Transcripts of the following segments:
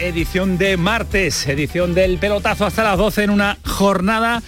Edición de martes, edición del pelotazo hasta las 12 en una jornada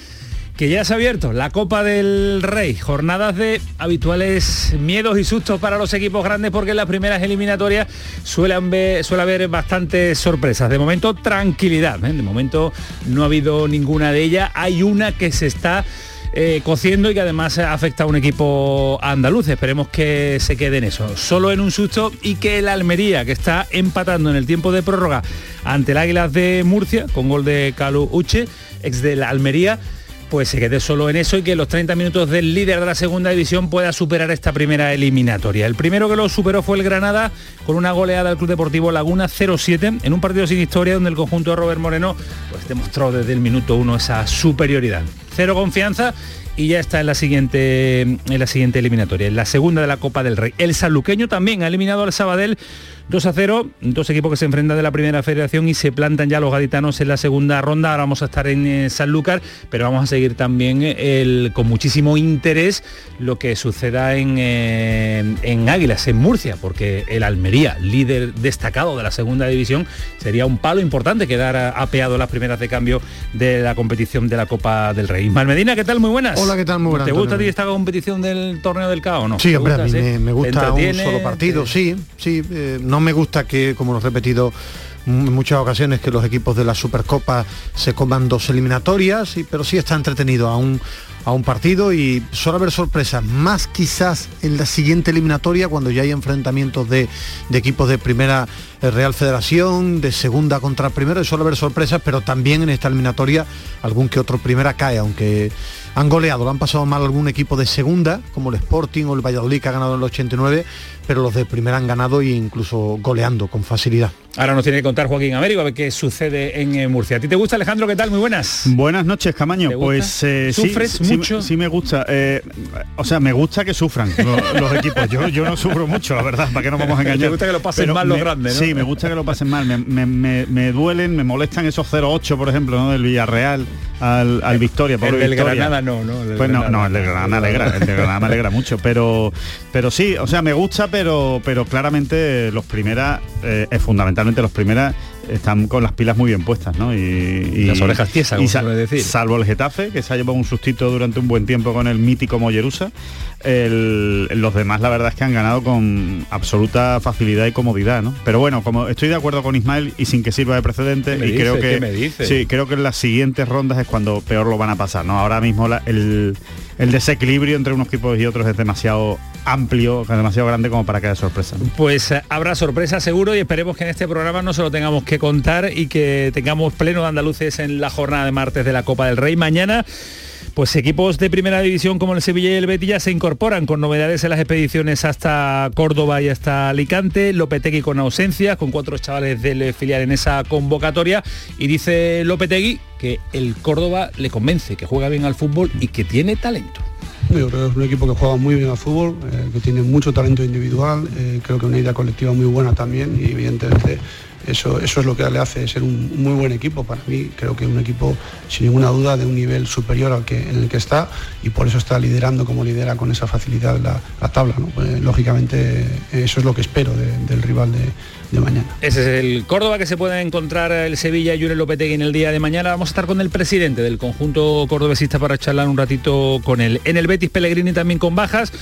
que ya se ha abierto, la Copa del Rey, jornadas de habituales miedos y sustos para los equipos grandes porque en las primeras eliminatorias suele haber, suele haber bastantes sorpresas. De momento tranquilidad, ¿eh? de momento no ha habido ninguna de ellas, hay una que se está eh, cociendo y que además afecta a un equipo andaluz. Esperemos que se quede en eso. Solo en un susto y que el Almería, que está empatando en el tiempo de prórroga ante el Águilas de Murcia, con gol de Calu Uche, ex de Almería, pues se quede solo en eso y que los 30 minutos del líder de la segunda división pueda superar esta primera eliminatoria. El primero que lo superó fue el Granada con una goleada del Club Deportivo Laguna 0-7 en un partido sin historia donde el conjunto de Robert Moreno pues demostró desde el minuto uno esa superioridad cero confianza y ya está en la siguiente en la siguiente eliminatoria, en la segunda de la Copa del Rey. El saluqueño también ha eliminado al Sabadell 2 a 0, dos equipos que se enfrentan de la primera federación y se plantan ya los gaditanos en la segunda ronda. Ahora vamos a estar en eh, Sanlúcar, pero vamos a seguir también eh, el, con muchísimo interés lo que suceda en, eh, en Águilas, en Murcia, porque el Almería, líder destacado de la segunda división, sería un palo importante quedar apeado las primeras de cambio de la competición de la Copa del Rey. Ismael Medina, ¿qué tal? Muy buenas. Hola, ¿qué tal? Muy buenas. ¿Te gusta a ti esta competición del torneo del CAO no? Sí, hombre, a mí me, gusta un solo partido, sí, sí. No me gusta que, como lo he repetido en muchas ocasiones, que los equipos de la Supercopa se coman dos eliminatorias, pero sí está entretenido a un, a un partido y suele haber sorpresas, más quizás en la siguiente eliminatoria, cuando ya hay enfrentamientos de, de equipos de primera eh, Real Federación, de segunda contra primero, suele haber sorpresas, pero también en esta eliminatoria algún que otro primera cae, aunque han goleado, lo han pasado mal algún equipo de segunda, como el Sporting o el Valladolid que ha ganado en el 89, pero los de primera han ganado e incluso goleando con facilidad. Ahora nos tiene que contar Joaquín Américo a ver qué sucede en eh, Murcia. ¿A ti te gusta Alejandro? ¿Qué tal? Muy buenas. Buenas noches, Camaño. Pues eh, ¿Sufres sí, mucho? Sí, me gusta. Eh, o sea, me gusta que sufran los, equipos. Yo, yo no sufro mucho, la verdad, para que no vamos a engañar. Me gusta que lo pasen mal los grandes, Sí, me gusta que lo pasen mal. Me, duelen, me molestan esos 0-8, por ejemplo, ¿no? del Villarreal al, Victoria. el del Granada no, ¿no? pues no, no, el del Granada alegra, el del Granada me alegra mucho. Pero, pero sí, o sea, me gusta, pero, pero claramente los primeras, es fundamentalmente los primeras están con las pilas muy bien puestas, ¿no? Y, las orejas tiesas, como decir. Salvo el Getafe, que se ha llevado un sustito durante un buen tiempo con el mítico Mollerusa, los demás la verdad es que han ganado con absoluta facilidad y comodidad, ¿no? Pero bueno, como estoy de acuerdo con Ismael y sin que sirva de precedente, y creo que sí, creo que en las siguientes rondas es cuando peor lo van a pasar, ¿no? Ahora mismo el, el desequilibrio entre unos equipos y otros es demasiado amplio, demasiado grande como para que haya sorpresa. Pues eh, habrá sorpresa seguro y esperemos que en este programa no se lo tengamos que contar y que tengamos pleno de andaluces en la jornada de martes de la Copa del Rey. Mañana pues equipos de primera división como el Sevilla y el Betis ya se incorporan con novedades en las expediciones hasta Córdoba y hasta Alicante, Lopetegui con ausencia, con cuatro chavales del filial en esa convocatoria y dice Lopetegui que el Córdoba le convence, que juega bien al fútbol y que tiene talento. Yo creo que es un equipo que juega muy bien al fútbol, eh, que tiene mucho talento individual, eh, creo que una idea colectiva muy buena también y evidentemente eso, eso es lo que le hace ser un muy buen equipo para mí. Creo que un equipo sin ninguna duda de un nivel superior al que, en el que está y por eso está liderando como lidera con esa facilidad la, tabla. Pues, lógicamente eso es lo que espero del rival de, de mañana. Ese es el Córdoba que se puede encontrar el Sevilla y Lopetegui en el día de mañana. Vamos a estar con el presidente del conjunto cordobesista para charlar un ratito con él. En el Betis Pellegrini también con bajas.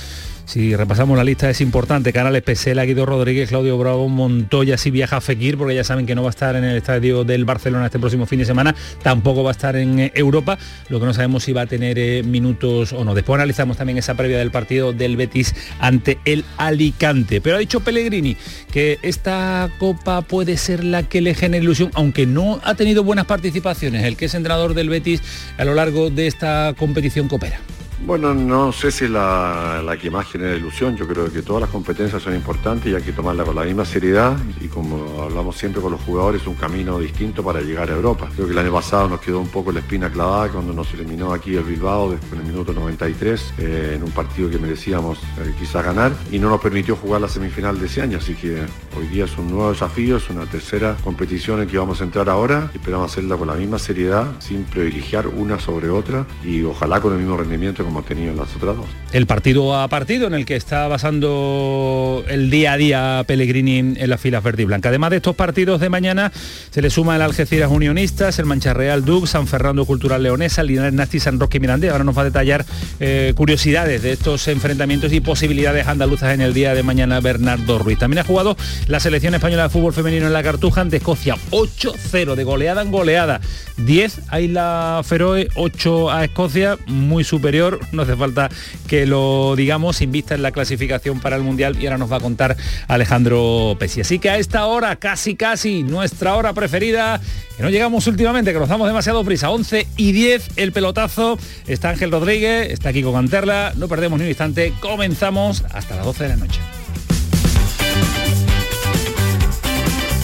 Si repasamos la lista es importante, Canales Pesela, Guido Rodríguez, Claudio Bravo, Montoya si viaja a Fekir, porque ya saben que no va a estar en el estadio del Barcelona este próximo fin de semana, tampoco va a estar en eh, Europa, lo que no sabemos si va a tener eh, minutos o no. Después analizamos también esa previa del partido del Betis ante el Alicante. Pero ha dicho Pellegrini que esta copa puede ser la que le genere ilusión, aunque no ha tenido buenas participaciones, el que es entrenador del Betis a lo largo de esta competición copera. Bueno, no sé si la, la, que más genera ilusión. Yo creo que todas las competencias son importantes y hay que tomarlas con la misma seriedad y como hablamos siempre con los jugadores, un camino distinto para llegar a Europa. Creo que el año pasado nos quedó un poco la espina clavada cuando nos eliminó aquí el Bilbao después en el minuto 93 eh, en un partido que merecíamos eh, quizás ganar y no nos permitió jugar la semifinal de ese año. Así que hoy día es un nuevo desafío, es una tercera competición en que vamos a entrar ahora. Esperamos hacerla con la misma seriedad, sin privilegiar una sobre otra y ojalá con el mismo rendimiento como tenido en las otras dos. El partido a partido en el que está basando el día a día Pellegrini en las filas verde y blanca. Además de estos partidos de mañana, se le suma el Algeciras Unionistas, el Mancha Real Duc, San Fernando Cultural Leonesa, Linares Nasti, San Roque y Mirandé. Ahora nos va a detallar eh, curiosidades de estos enfrentamientos y posibilidades andaluzas en el día de mañana Bernardo Ruiz. También ha jugado la selección española de fútbol femenino en la Cartuja ante Escocia 8-0 de goleada en goleada. 10 a Isla Feroe, 8 a Escocia, muy superior no hace falta que lo digamos, invista en la clasificación para el Mundial y ahora nos va a contar Alejandro Pesi. Así que a esta hora, casi casi, nuestra hora preferida, que no llegamos últimamente, que nos damos demasiado prisa, 11 y 10 el pelotazo, está Ángel Rodríguez, está aquí con Canterla, no perdemos ni un instante, comenzamos hasta las 12 de la noche.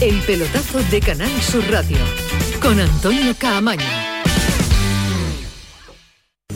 El pelotazo de Canal Sur Radio, con Antonio Caamaño.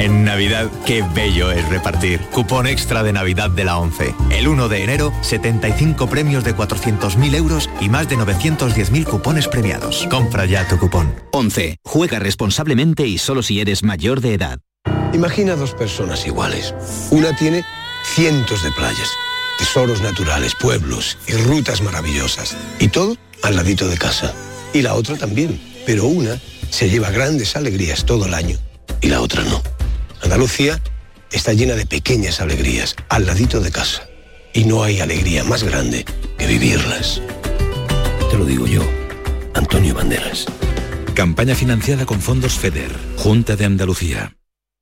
En Navidad, qué bello es repartir. Cupón extra de Navidad de la 11. El 1 de enero, 75 premios de 400.000 euros y más de 910.000 cupones premiados. Compra ya tu cupón. 11. Juega responsablemente y solo si eres mayor de edad. Imagina dos personas iguales. Una tiene cientos de playas, tesoros naturales, pueblos y rutas maravillosas. Y todo al ladito de casa. Y la otra también. Pero una se lleva grandes alegrías todo el año y la otra no. Andalucía está llena de pequeñas alegrías al ladito de casa. Y no hay alegría más grande que vivirlas. Te lo digo yo, Antonio Banderas. Campaña financiada con fondos FEDER, Junta de Andalucía.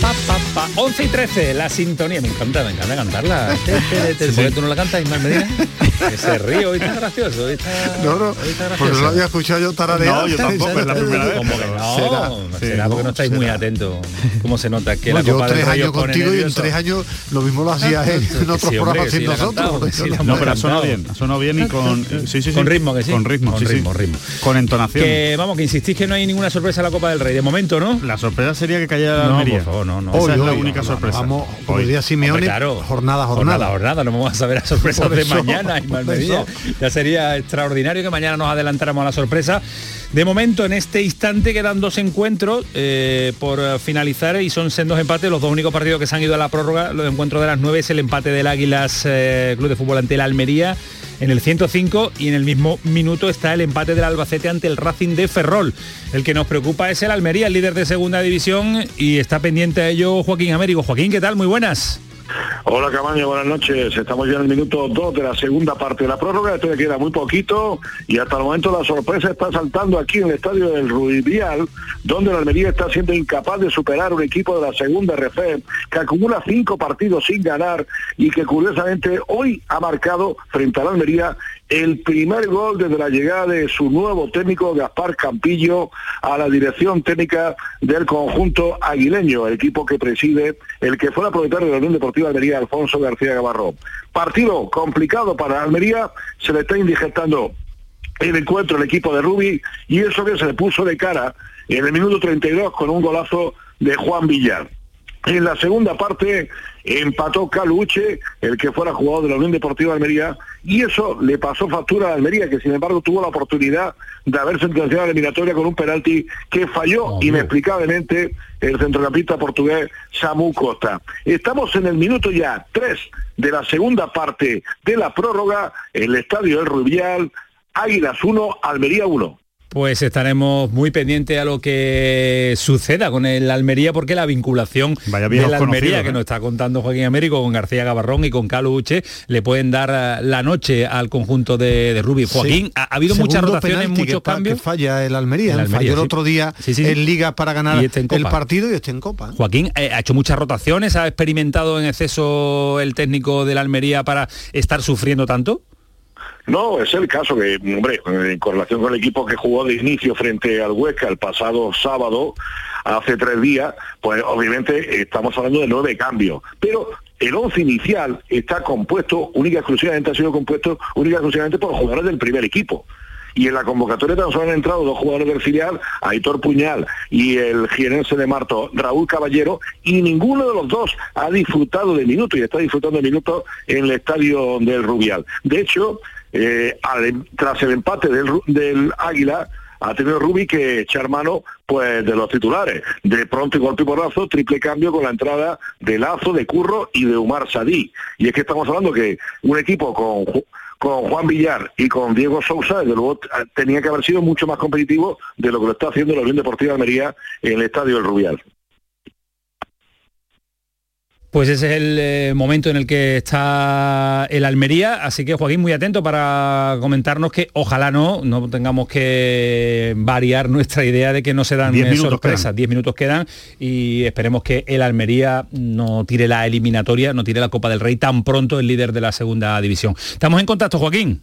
Pa, pa, pa. 11 y 13, la sintonía. Me encanta, me encanta cantarla. ¿Por qué tú no la cantas, Ismael Medina? Ese río, hoy está gracioso. Hoy está, No, no, hoy está pues gracioso. no lo había escuchado yo tararear. No, yo tampoco, es la primera vez. ¿Cómo que no? Será. Será, Sí, porque no estáis muy atentos. ¿Cómo se nota que No, la yo Copa del tres años contigo y en tres años lo mismo lo hacías en, en otros Sí, hombre, programas sin sí, nosotros. porque sí, yo no- pero ha sonado cantado. bien, ha sonado bien y con sí, sí, sí. Con ritmo, que sí. Con ritmo, Con sí, sí. ritmo, ritmo. Con entonación. Que vamos, que insistís que no hay ninguna sorpresa en la Copa del Rey. De momento, ¿no? La sorpresa sería que cayera la No, Almería. por favor, no, no. Esa Hoy, es la hoy, única no, sorpresa. Vamos, como Hoy. diría Simeone, Hombre, claro. jornada, Jornada, jornada. jornada, no vamos a saber las sorpresas Por de mañana, Medina. eso. Ya sería extraordinario que mañana nos adelantáramos a la sorpresa. De momento, en este instante quedan dos encuentros eh, por finalizar y son sendos empates. Los dos únicos partidos que se han ido a la prórroga, los encuentros de las nueve es el empate del Águilas eh, Club de Fútbol ante el Almería en el 105 y en el mismo minuto está el empate del Albacete ante el Racing de Ferrol. El que nos preocupa es el Almería, el líder de segunda división y está pendiente a ello Joaquín Américo. Joaquín, ¿qué tal? Muy buenas. Hola Camaño, buenas noches. Estamos ya en el minuto 2 de la segunda parte de la prórroga. Esto le queda muy poquito y hasta el momento la sorpresa está saltando aquí en el estadio del Ruibial, donde la Almería está siendo incapaz de superar un equipo de la segunda RF que acumula cinco partidos sin ganar y que curiosamente hoy ha marcado frente a la Almería el primer gol desde la llegada de su nuevo técnico Gaspar Campillo a la dirección técnica del conjunto aguileño, el equipo que preside el que fue la propietario de la Unión Deportiva Almería, Alfonso García Gavarro. Partido complicado para Almería, se le está indigestando el encuentro el equipo de Rubi y eso que se le puso de cara en el minuto 32 con un golazo de Juan Villar. En la segunda parte empató Caluche, el que fuera jugador de la Unión Deportiva de Almería, y eso le pasó factura a Almería, que sin embargo tuvo la oportunidad de haber sentenciado la eliminatoria con un penalti que falló inexplicablemente el centrocampista portugués Samu Costa. Estamos en el minuto ya 3 de la segunda parte de la prórroga, en el estadio del Rubial, Águilas 1, Almería 1. Pues estaremos muy pendientes a lo que suceda con el Almería porque la vinculación de viejos la Almería que ¿eh? nos está contando Joaquín Américo con García Gavarrón y con Carlos Uche le pueden dar eh, la noche al conjunto de, de Rubí. Joaquín, Sí. ha, ha habido Segundo muchas rotaciones, muchos que cambios. Que falla el Almería, El ¿eh? Almería, falló el otro día Sí, en Liga para ganar este el partido y este en Copa. ¿eh? Joaquín eh, ha hecho muchas rotaciones, ha experimentado en exceso el técnico de la Almería para estar sufriendo tanto. No, es el caso que, hombre, en correlación con el equipo que jugó de inicio frente al Huesca el pasado sábado, hace tres días, pues obviamente estamos hablando de nueve cambios. Pero el once inicial está compuesto, única y exclusivamente ha sido compuesto, única y exclusivamente por jugadores del primer equipo. Y en la convocatoria tan solo han entrado dos jugadores del filial, Aitor Puñal y el jienense de Marto, Raúl Caballero, y ninguno de los dos ha disfrutado de minutos y está disfrutando de minutos en el estadio del Rubial. De hecho, eh, al- tras el empate del, Águila, ha tenido Rubi que echar mano pues de los titulares. De pronto y golpe y porrazo, triple cambio con la entrada de Lazo, de Curro y de Umar Sadí. Y es que estamos hablando que un equipo con, con Juan Villar y con Diego Sousa, desde luego tenía que haber sido mucho más competitivo de lo que lo está haciendo la Unión Deportiva de Almería en el Estadio del Rubial. Pues ese es el eh, momento en el que está el Almería, así que Joaquín muy atento para comentarnos que ojalá no, no tengamos que variar nuestra idea de que no se dan Diez eh, sorpresas. quedan. Diez minutos quedan y esperemos que el Almería no tire la eliminatoria, no tire la Copa del Rey tan pronto el líder de la segunda división. Estamos en contacto, Joaquín.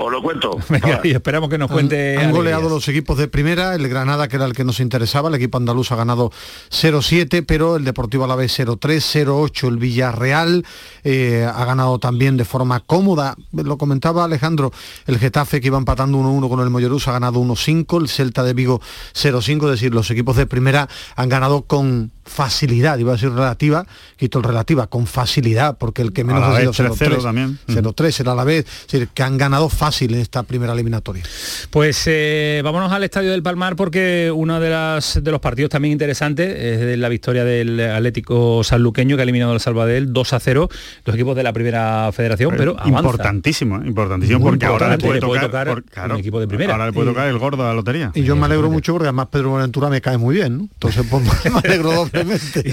Os lo cuento. Venga, y esperamos que nos cuente. Han, han goleado los equipos de primera, el Granada, que era el que nos interesaba, el equipo andaluz ha ganado 0-7, pero el Deportivo Alavés 0-3, 0-8 el Villarreal, eh, ha ganado también de forma cómoda, lo comentaba Alejandro, el Getafe que iba empatando 1-1 con el Mollerús ha ganado 1-5, el Celta de Vigo 0-5, es decir, los equipos de primera han ganado con facilidad, iba a decir relativa, quito el relativa, con facilidad, porque el que menos ha sido 3-0 0-3 también. 0-3 el Alavés, es decir, que han ganado fácil en esta primera eliminatoria. Pues eh, vámonos al Estadio del Palmar porque uno de, las, de los partidos también interesantes es de la victoria del Atlético Sanluqueño que ha eliminado al Salvadel 2 a 0, los equipos de la primera federación, pero, avanza. importantísimo, ¿eh? importantísimo Muy porque ahora le puede le puede tocar, tocar por- claro, un equipo de primera. Ahora le puede Y- tocar el gordo de la lotería. Y yo me alegro mucho porque además Pedro Buenaventura me cae muy bien, ¿no? Entonces pues, me alegro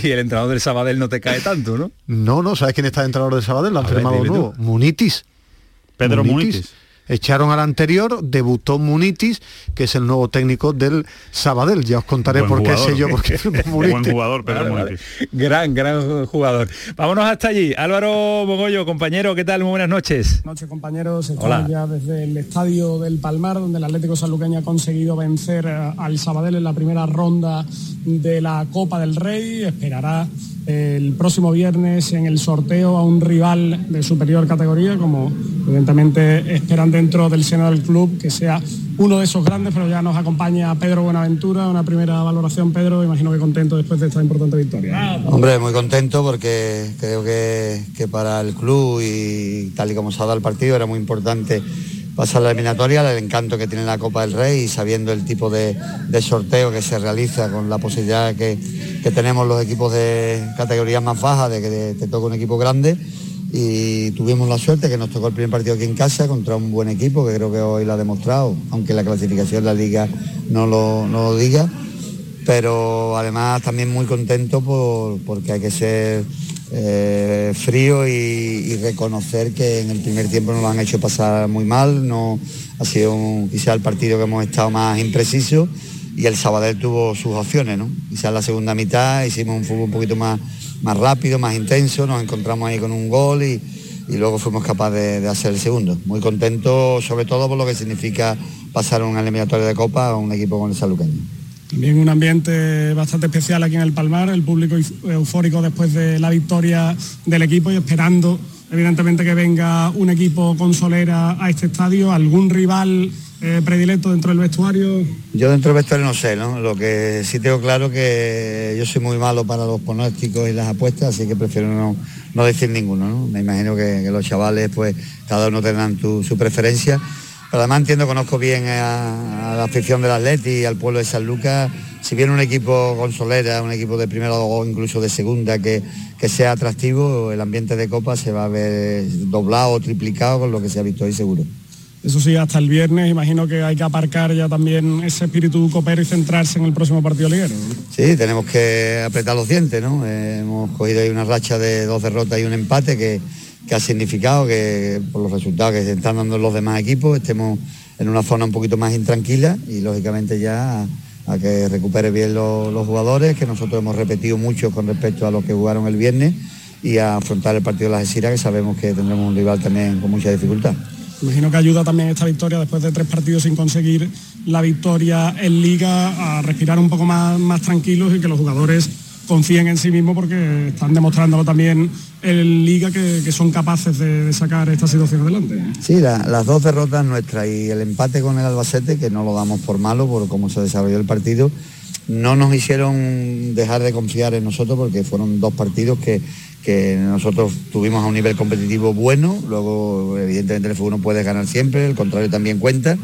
Y el entrenador del Sabadell no te cae tanto, ¿no? No, no, ¿sabes quién está de entrenador de Sabadell? Lo han firmado nuevo. Munitis. Pedro Munitis. Echaron al anterior, debutó Munitis, que es el nuevo técnico del Sabadell. Ya os contaré por qué sé yo, porque es Buen jugador, pero Munitis. Gran, gran jugador. Vámonos hasta allí. Álvaro Bogollo, compañero, ¿qué tal? Muy buenas noches. Buenas noches, compañeros. Estamos ya desde el estadio del Palmar, donde el Atlético Sanluqueño ha conseguido vencer eh, al Sabadell en la primera ronda de la Copa del Rey. Esperará el próximo viernes en el sorteo a un rival de superior categoría, como evidentemente esperan dentro del seno del club, que sea uno de esos grandes, pero ya nos acompaña Pedro Buenaventura, una primera valoración, Pedro, imagino que contento después de esta importante victoria. Hombre, muy contento porque creo que, que para el club y tal y como se ha dado el partido era muy importante pasar la eliminatoria, el encanto que tiene la Copa del Rey y sabiendo el tipo de, sorteo que se realiza con la posibilidad que, tenemos los equipos de categorías más bajas de que te, toque un equipo grande y tuvimos la suerte que nos tocó el primer partido aquí en casa contra un buen equipo que creo que hoy lo ha demostrado, aunque la clasificación de la liga no lo, no lo diga, pero además también muy contento por, porque hay que ser eh, frío y, reconocer que en el primer tiempo nos lo han hecho pasar muy mal, no ha sido un, quizá el partido que hemos estado más impreciso y el Sabadell tuvo sus opciones, ¿no? Quizás la segunda mitad hicimos un fútbol un poquito más, más rápido, más intenso, nos encontramos ahí con un gol y, luego fuimos capaces de, hacer el segundo. Muy contento sobre todo por lo que significa pasar una eliminatoria de Copa a un equipo con el saluqueño. También un ambiente bastante especial aquí en el Palmar, el público eufórico después de la victoria del equipo y esperando evidentemente que venga un equipo con solera a este estadio, algún rival eh, predilecto dentro del vestuario. Yo dentro del vestuario no sé, ¿no? Lo que sí tengo claro que yo soy muy malo para los pronósticos y las apuestas, así que prefiero no, decir ninguno, ¿no? Me imagino que, los chavales pues cada uno tendrán su preferencia además entiendo, conozco bien a, la afición del Atleti y al pueblo de San Lucas. Si viene un equipo con solera, un equipo de primera o incluso de segunda que, que sea atractivo, el ambiente de Copa se va a ver doblado triplicado con lo que se ha visto hoy seguro. Eso sí, hasta el viernes imagino que hay que aparcar ya también ese espíritu copero y centrarse en el próximo partido liguero. Sí, tenemos que apretar los dientes, ¿no? Eh, hemos cogido ahí una racha de dos derrotas y un empate que, ha significado que por los resultados que se están dando los demás equipos estemos en una zona un poquito más intranquila y lógicamente ya a, que recupere bien los, jugadores, que nosotros hemos repetido mucho con respecto a los que jugaron el viernes y a afrontar el partido de la Gesira, que sabemos que tendremos un rival también con mucha dificultad. Imagino que ayuda también esta victoria después de tres partidos sin conseguir la victoria en liga a respirar un poco más, más tranquilos y que los jugadores confíen en sí mismos porque están demostrándolo también en Liga que, son capaces de, sacar esta situación adelante. Sí, las dos derrotas nuestras y el empate con el Albacete, que no lo damos por malo por cómo se desarrolló el partido, no nos hicieron dejar de confiar en nosotros porque fueron dos partidos que, que nosotros tuvimos a un nivel competitivo bueno, luego evidentemente el fútbol no puede ganar siempre, el contrario también cuenta,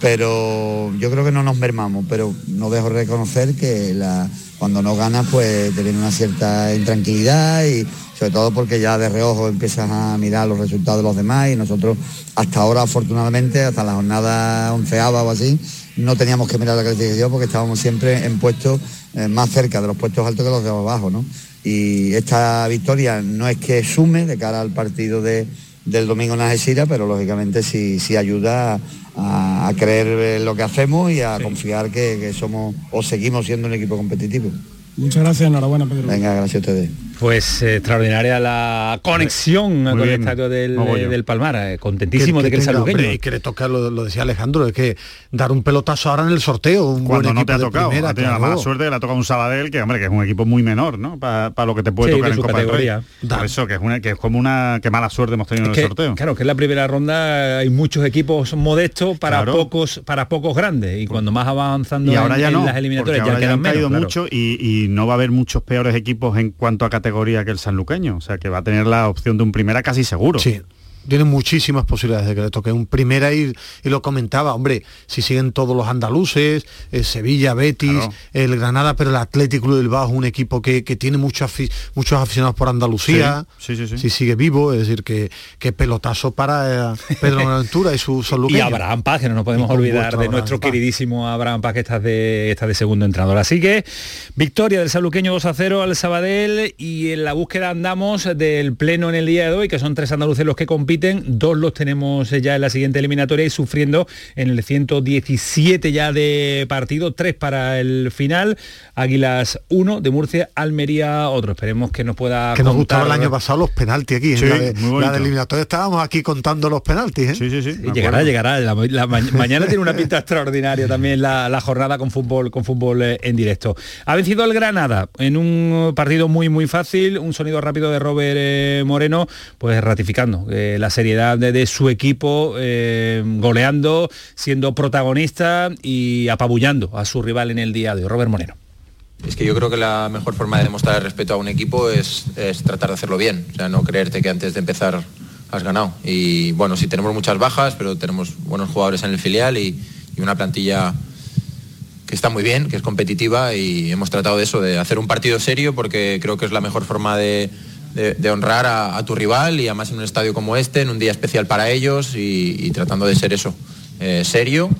pero yo creo que no nos mermamos, pero no dejo de reconocer que la, cuando no ganas pues te viene una cierta intranquilidad y sobre todo porque ya de reojo empiezas a mirar los resultados de los demás y nosotros hasta ahora afortunadamente, hasta la jornada onceava o así, no teníamos que mirar la clasificación porque estábamos siempre en puestos eh, más cerca de los puestos altos que los de abajo, ¿no? Y esta victoria no es que sume de cara al partido de, del domingo en Algeciras, pero lógicamente sí, sí ayuda a, creer lo que hacemos y a confiar que somos o seguimos siendo un equipo competitivo. Muchas gracias, enhorabuena Pedro. Venga, gracias a ustedes. Pues eh, extraordinaria la conexión con el estadio del, del Palmar. Eh, contentísimo de que, el saluqueño. Y que le toca, lo, decía Alejandro, es que dar un pelotazo ahora en el sorteo. Un Cuando no te ha tocado. Primera, ha tenido la mala suerte que le ha tocado un Sabadell, que hombre, que es un equipo muy menor, ¿no? Para lo que te puede tocar en Copa categoría. Por eso, que es, una, que es como una que mala suerte hemos tenido en el sorteo. Claro, que en la primera ronda hay muchos equipos modestos para pocos para pocos grandes. Y cuando más avanzando y ahora ya en, las eliminatorias ya, quedan han caído mucho y, y no va a haber muchos peores equipos en cuanto a categoría que el San Lucas o sea que va a tener la opción de un primera casi seguro. Sí, tiene muchísimas posibilidades de que le toque. Un primera y, y lo comentaba, hombre, si siguen todos los andaluces, eh, Sevilla, Betis, el Granada, pero el Atlético de Bilbao es un equipo que, tiene muchos, muchos aficionados por Andalucía, sí, sí, si sigue vivo, es decir, que, que pelotazo para eh, Pedro Buenaventura y su salud. Y Abraham Paz, que no nos podemos olvidar de nuestro queridísimo Abraham Paz, que está de, está de segundo entrenador. Así que victoria del saluqueño 2 a 0 al Sabadell y en la búsqueda andamos del pleno en el día de hoy, que son tres andaluces los que compiten compiten, dos los tenemos ya en la siguiente eliminatoria y sufriendo en el 117 ya de partido, tres para el final, Águilas 1 de Murcia, Almería otro. Esperemos que nos pueda Que nos gustaba el año pasado los penaltis aquí, en la de, la de eliminatoria estábamos aquí contando los penaltis. ¿eh? Sí, sí, sí. Y llegará, llegará. La, mañana tiene una pinta extraordinaria también la, jornada con fútbol, con fútbol eh, en directo. Ha vencido el Granada en un partido muy muy fácil, un sonido rápido de Robert eh, Moreno, pues ratificando la seriedad de, su equipo, goleando, siendo protagonista y apabullando a su rival en el día de hoy. Robert Moreno. Es que yo creo que la mejor forma de demostrar respeto a un equipo es, es, tratar de hacerlo bien. O sea, no creerte que antes de empezar has ganado. Y bueno, sí tenemos muchas bajas, pero tenemos buenos jugadores en el filial y, una plantilla que está muy bien, que es competitiva y hemos tratado de eso, de hacer un partido serio porque creo que es la mejor forma de, honrar a, tu rival y además en un estadio como este, en un día especial para ellos y, tratando de ser eso, eh, serio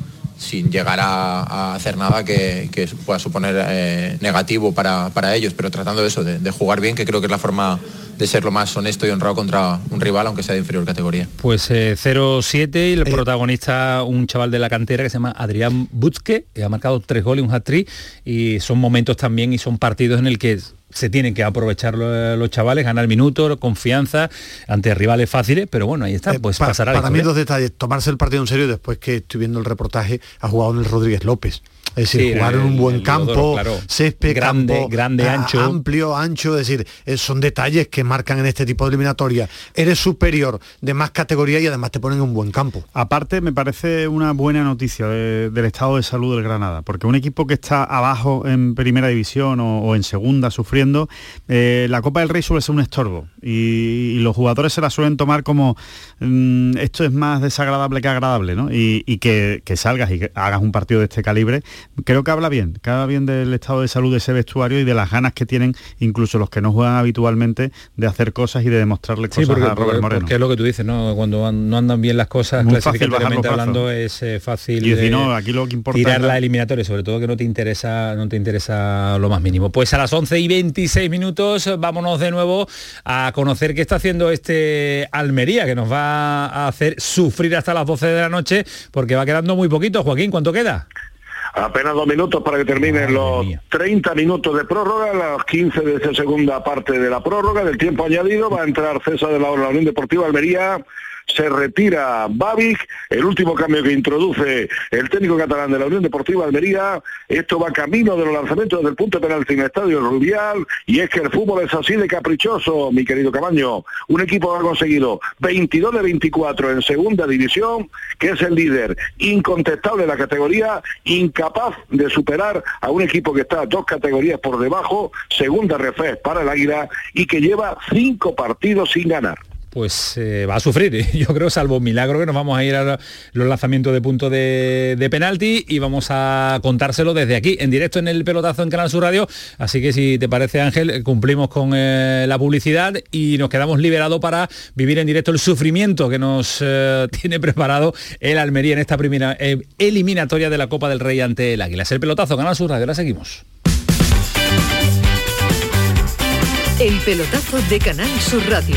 sin llegar a, hacer nada que, pueda suponer eh, negativo para, ellos, pero tratando de eso, de, jugar bien, que creo que es la forma de ser lo más honesto y honrado contra un rival, aunque sea de inferior categoría. Pues 0-7 eh, y el eh. protagonista, un chaval de la cantera que se llama Adrián Butzke, que ha marcado tres goles y un hat-trick, y son momentos también y son partidos en el que se tienen que aprovechar los, chavales, ganar minutos, confianza ante rivales fáciles, pero bueno, ahí está, pues pasará. Para mí dos detalles, tomarse el partido en serio después que estoy viendo el reportaje, ha jugado en el Rodríguez López. Es decir, jugar en un buen campo, césped, grande, grande, ah, ancho. Amplio, ancho, es decir, eh, son detalles que marcan en este tipo de eliminatoria. Eres superior de más categoría y además te ponen en un buen campo. Aparte, me parece una buena noticia del estado de salud del Granada, porque un equipo que está abajo en primera división o, en segunda sufriendo, eh, la Copa del Rey suele ser un estorbo y, los jugadores se la suelen tomar como mm, esto es más desagradable que agradable, ¿no? Y, que, que salgas y que hagas un partido de este calibre creo que habla bien, que habla bien del estado de salud de ese vestuario y de las ganas que tienen incluso los que no juegan habitualmente de hacer cosas y de demostrarle cosas a Robert Moreno. Porque es lo que tú dices, ¿no? Cuando no andan bien las cosas, Muy clasificativamente hablando, es eh, fácil y no, aquí lo que importa tirar la eliminatoria, sobre todo que no te interesa, no te interesa lo más mínimo. Pues a las 11 y 26 minutos vámonos de nuevo a conocer qué está haciendo este Almería, que nos va a hacer sufrir hasta las 12 de la noche, porque va quedando muy poquito. Joaquín, ¿cuánto queda? Apenas dos minutos para que terminen los 30 minutos de prórroga, las 15 de esa segunda parte de la prórroga, del tiempo añadido, va a entrar César de la Unión Deportiva Almería se retira Babic, el último cambio que introduce el técnico catalán de la Unión Deportiva Almería, esto va camino de los lanzamientos desde el punto penal sin estadio Rubial, y es que el fútbol es así de caprichoso, mi querido Camaño, un equipo que ha conseguido 22 de 24 en segunda división, que es el líder incontestable de la categoría, incapaz de superar a un equipo que está dos categorías por debajo, segunda refés para el Águila, y que lleva cinco partidos sin ganar pues eh, va a sufrir. Yo creo, salvo milagro, que nos vamos a ir a los lanzamientos de punto de, penalti y vamos a contárselo desde aquí, en directo en el pelotazo en Canal Sur Radio. Así que si te parece, Ángel, cumplimos con eh, la publicidad y nos quedamos liberados para vivir en directo el sufrimiento que nos eh, tiene preparado el Almería en esta primera eliminatoria de la Copa del Rey ante el Águila. Es el pelotazo, Canal Sur Radio. Ahora seguimos. El pelotazo de Canal Sur Radio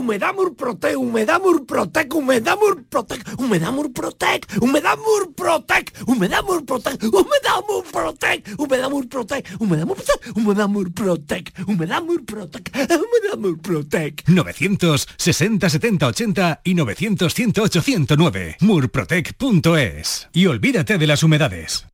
Humedad Murprotec, Humedad Murprotec, Humedad Murprotec, Humedad Murprotec, Humedad Murprotec, Humedad Murprotec, Humedad Murprotec, Humedad Murprotec, Humedad Murprotec, Humedad Murprotec, Humedad Murprotec, Humedad Murprotec. 960 70 80 y 900 108 109. Murprotec.es. Y olvídate de las humedades.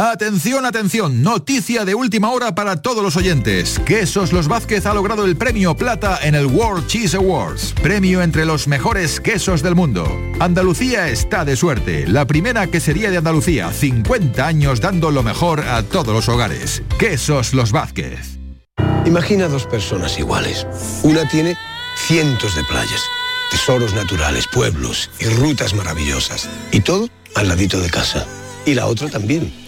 Atención, atención, noticia de última hora para todos los oyentes. Quesos Los Vázquez ha logrado el premio plata en el World Cheese Awards, premio entre los mejores quesos del mundo. Andalucía está de suerte, la primera quesería de Andalucía, 50 años dando lo mejor a todos los hogares. Quesos Los Vázquez. Imagina dos personas iguales. Una tiene cientos de playas tesoros naturales, pueblos y rutas maravillosas. Y todo al ladito de casa. Y la otra también.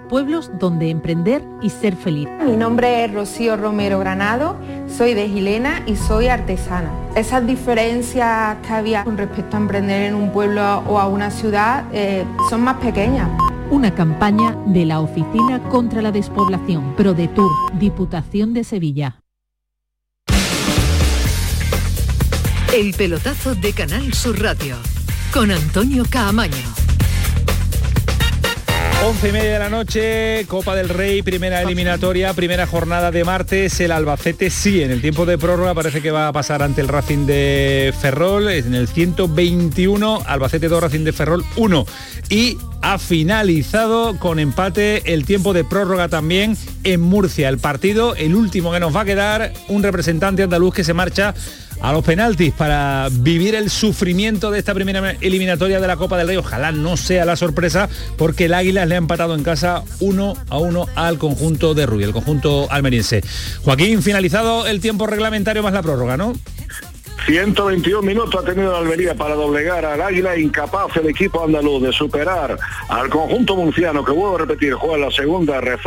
pueblos donde emprender y ser feliz. Mi nombre es Rocío Romero Granado, soy de Gilena y soy artesana. Esas diferencias que había con respecto a emprender en un pueblo o a una ciudad eh, son más pequeñas. Una campaña de la Oficina contra la Despoblación, ProDetour, Diputación de Sevilla. El pelotazo de Canal Sur Radio con Antonio Caamaño. 11 y media de la noche, Copa del Rey, primera eliminatoria, primera jornada de martes. El Albacete sí, en el tiempo de prórroga parece que va a pasar ante el Racing de Ferrol. En el 121, Albacete 2, Racing de Ferrol 1. Y ha finalizado con empate el tiempo de prórroga también en Murcia. El partido, el último que nos va a quedar, un representante andaluz que se marcha a los penaltis para vivir el sufrimiento de esta primera eliminatoria de la Copa del Rey. Ojalá no sea la sorpresa porque el Águilas le ha empatado en casa uno a uno al conjunto de Rubí, el conjunto almeriense. Joaquín, finalizado el tiempo reglamentario más la prórroga, ¿no? 121 minutos ha tenido la Almería para doblegar al Águila, incapaz el equipo andaluz de superar al conjunto murciano que vuelvo a repetir, juega la segunda RF,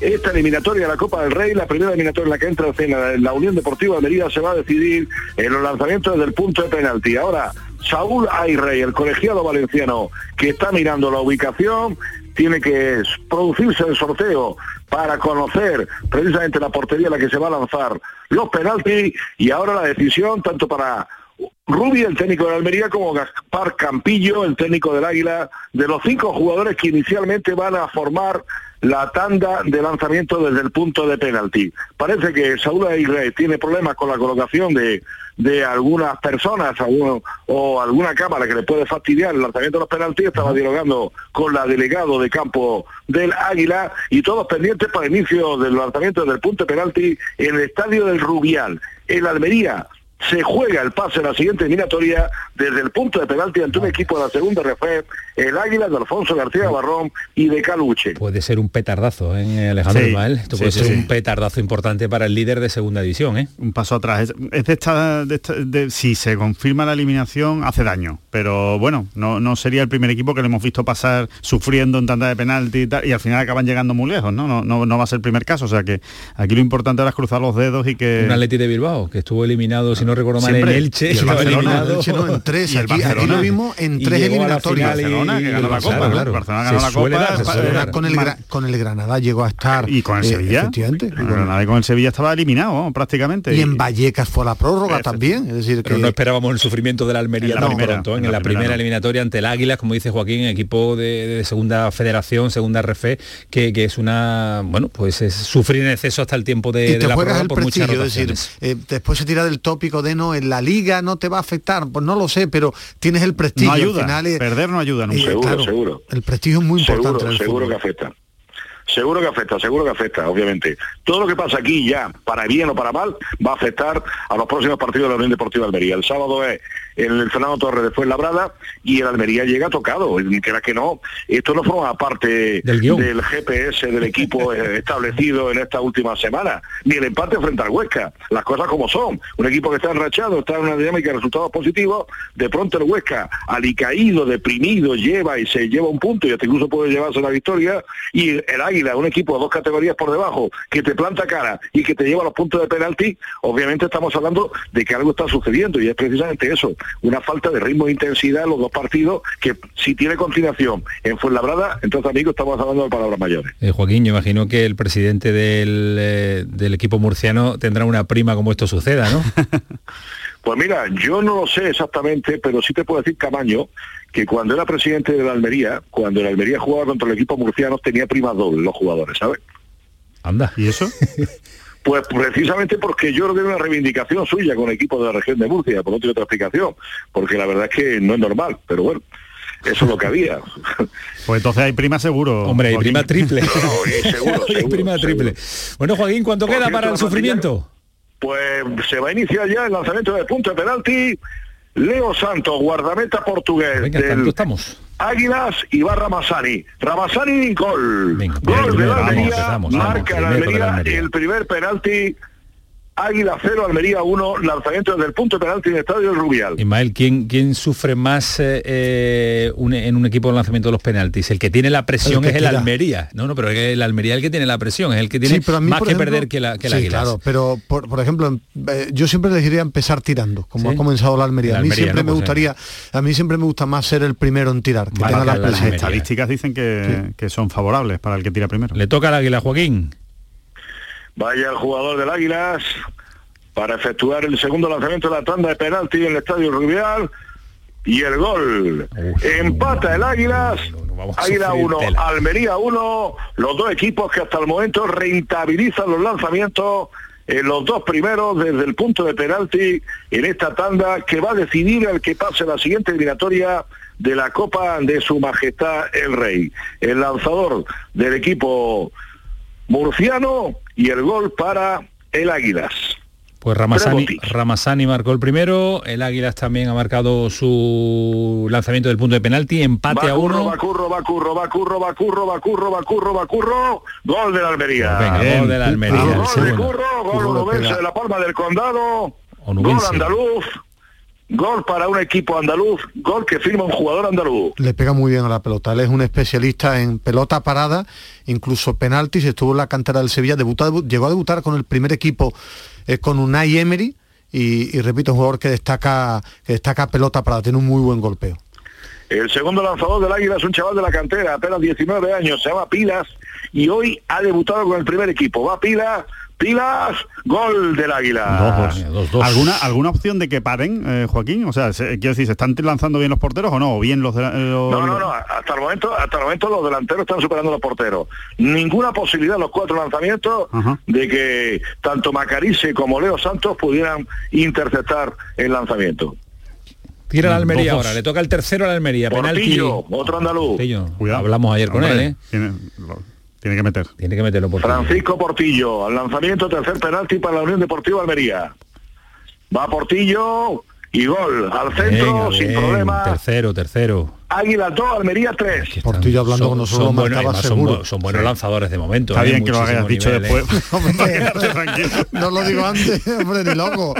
esta eliminatoria de la Copa del Rey, la primera eliminatoria en la que entra en la Unión Deportiva Almería se va a decidir en los lanzamientos desde el punto de penalti. Ahora, Saúl Ayrey, el colegiado valenciano que está mirando la ubicación, tiene que producirse el sorteo para conocer precisamente la portería a la que se va a lanzar los penaltis y ahora la decisión tanto para Rubi, el técnico de Almería, como Gaspar Campillo, el técnico del Águila, de los cinco jugadores que inicialmente van a formar la tanda de lanzamiento desde el punto de penalti. Parece que Saúl Aguirre tiene problemas con la colocación de, de algunas personas o alguna cámara que le puede fastidiar el lanzamiento de los penaltis. Estaba dialogando con la delegado de campo del Águila y todos pendientes para el inicio del lanzamiento del punto de penalti en el estadio del Rubial. El Almería se juega el pase a la siguiente eliminatoria desde el punto de penalti ante un equipo de la segunda RF, el Águila de Alfonso García Barrón y de Caluche. Puede ser un petardazo, ¿eh, Alejandro Ismael? Esto puede ser un petardazo importante para el líder de segunda división, ¿eh? Un paso atrás. Es, de esta, si se confirma la eliminación, hace daño. Pero bueno, no, no sería el primer equipo que le hemos visto pasar sufriendo en tanta de penalti y, tal, y al final acaban llegando muy lejos, ¿no? No, ¿no? no va a ser el primer caso. O sea que aquí lo importante ahora es cruzar los dedos y que. Un Atleti de Bilbao, que estuvo eliminado, si no recuerdo mal, en Elche. Y el Barcelona, Elche no, en tres. Y el aquí, aquí, lo vimos en tres eliminatorias. Barcelona, que ganó la Copa, claro. Barcelona ganó la Copa. Con el, con el Granada llegó a estar... Y con el Sevilla. Efectivamente. Con Granada y con el Sevilla estaba eliminado prácticamente. Y en Vallecas fue la prórroga también. Es decir, Pero no esperábamos el sufrimiento de la Almería tan pronto. En la primera eliminatoria ante el Águila, como dice Joaquín, equipo de segunda federación, segunda RF, que es una... Bueno, pues es sufrir en exceso hasta el tiempo de la prórroga por muchas decir, después se tira del tópico de no, en la liga no te va a afectar, pues no lo sé, pero tienes el prestigio. No ayuda, perder no ayuda nunca. seguro, seguro. El prestigio es muy importante. Seguro, seguro que afecta. Seguro que afecta, seguro que afecta, obviamente. Todo lo que pasa aquí ya, para bien o para mal, va a afectar a los próximos partidos de la Unión Deportiva Almería. El sábado es el Fernando Torres de Fuenlabrada y el Almería llega tocado, que era que no, esto no forma parte del, GPS del equipo establecido en esta última semana, ni el empate frente al Huesca, las cosas como son, un equipo que está enrachado, está en una dinámica de resultados positivos, de pronto el Huesca, alicaído, deprimido, lleva y se lleva un punto y hasta incluso puede llevarse la victoria, y el Águila un equipo dos categorías por debajo, que te planta cara y que te lleva a los puntos de penalti, obviamente estamos hablando de que algo está sucediendo y es precisamente eso, una falta de ritmo e intensidad en los dos partidos que si tiene continuación en Fuenlabrada, entonces amigos estamos hablando de palabras mayores. Eh, Joaquín, yo imagino que el presidente del, eh, del equipo murciano tendrá una prima como esto suceda, ¿no? Pues mira, yo no lo sé exactamente, pero sí te puedo decir Camaño que cuando era presidente de la Almería, cuando la Almería jugaba contra el equipo murciano, tenía primas dobles los jugadores, ¿sabes? Anda. ¿Y eso? Pues precisamente porque yo creo que es una reivindicación suya con el equipo de la región de Murcia, por no tiene otra explicación, porque la verdad es que no es normal, pero bueno. Eso es lo que había. Pues entonces hay prima seguro. Hombre, hay Joaquín. prima triple. No, y seguro, Hay seguro, prima triple. Bueno, Joaquín, ¿cuánto Por queda cierto, para el sufrimiento? Pues se va a iniciar ya el lanzamiento de punto de penalti. Leo Santos, guardameta portugués Venga, del estamos. Águilas y va Ramasani. Ramasani, gol. bien, gol de la Almería, marca la Almería. el primer penalti. Águila 0, Almería 1, lanzamiento desde el punto de penalti en el estadio Rubial. Ismael, ¿quién, quién sufre más eh, eh, un- en un equipo de lanzamiento de los penaltis? El que tiene la presión El es el. Almería. No, no, pero es que el Almería es el que tiene la presión, es el que tiene Sí, pero a mí, más que ejemplo- perder que, la, que el sí, Águilas. claro, pero por, por ejemplo, em- eh, yo siempre les diría empezar tirando, como Sí. ha comenzado la Almería. La a mí siempre ¿no? me Pues, gustaría, a mí siempre me gusta más ser el primero en tirar, que Vale, tenga la Las estadísticas dicen que, que son favorables para el que tira primero. Le toca al Águila, Joaquín. Vaya el jugador del Águilas para efectuar el segundo lanzamiento de la tanda de penalti en el estadio Rubial. Y el gol. Uf, Empata el Águilas. Águila sufrir 1, tela. Almería 1. Los dos equipos que hasta el momento rentabilizan los lanzamientos en los dos primeros desde el punto de penalti en esta tanda que va a decidir el que pase la siguiente eliminatoria de la Copa de Su Majestad el Rey. El lanzador del equipo murciano y el gol para el Águilas. Pues Ramasani, Tres Ramasani marcó el primero, el Águilas también ha marcado su lanzamiento del punto de penalti, empate a uno. Bacurro, Bacurro, Bacurro, Bacurro, Bacurro, Bacurro, Bacurro, gol de la Almería. Pues venga, gol de la Almería. Gol de. Curro, gol de la Palma del Condado, Onubense. gol andaluz, gol para un equipo andaluz, gol que firma un jugador andaluz. Le pega muy bien a la pelota. Él es un especialista en pelota parada, incluso penaltis. Estuvo en la cantera del Sevilla, debutó, llegó a debutar con el primer equipo eh, con Unai Emery y, y repito, un jugador que destaca, que destaca pelota parada, tiene un muy buen golpeo. El segundo lanzador del Águila es un chaval de la cantera, apenas 19 años, se llama Pilas y hoy ha debutado con el primer equipo. Va Pilas, Pilas, gol del Águila. Dos, dos. dos, dos. ¿Alguna, ¿Alguna opción de que paren, eh, Joaquín? O sea, se- quiero decir, ¿se están lanzando bien los porteros o no? ¿O bien los de eh, los- No, no, no, hasta el momento, hasta el momento los delanteros están superando a los porteros. Ninguna posibilidad en los cuatro lanzamientos Ajá. de que tanto Macarice como Leo Santos pudieran interceptar el lanzamiento. Tira la Almería ahora, le toca el tercero a la Almería, penalti. Portillo, otro andaluz. Portillo. Cuidado. Hablamos ayer con Hombre, él, ¿eh? Tiene, lo- tiene que meter. Tiene que meterlo por Francisco Portillo, al lanzamiento, tercer penalti para la Unión Deportiva Almería. Va Portillo y gol al centro, Venga, sin bien, problema. Tercero, tercero. Águila 2, Almería 3. Portillo hablando Son- con nosotros son buenos, además seguro. Son, buenos lanzadores de momento. Está ¿eh? bien que lo Muchísimo hayas dicho nivel, después. no lo digo antes, hombre, ni loco.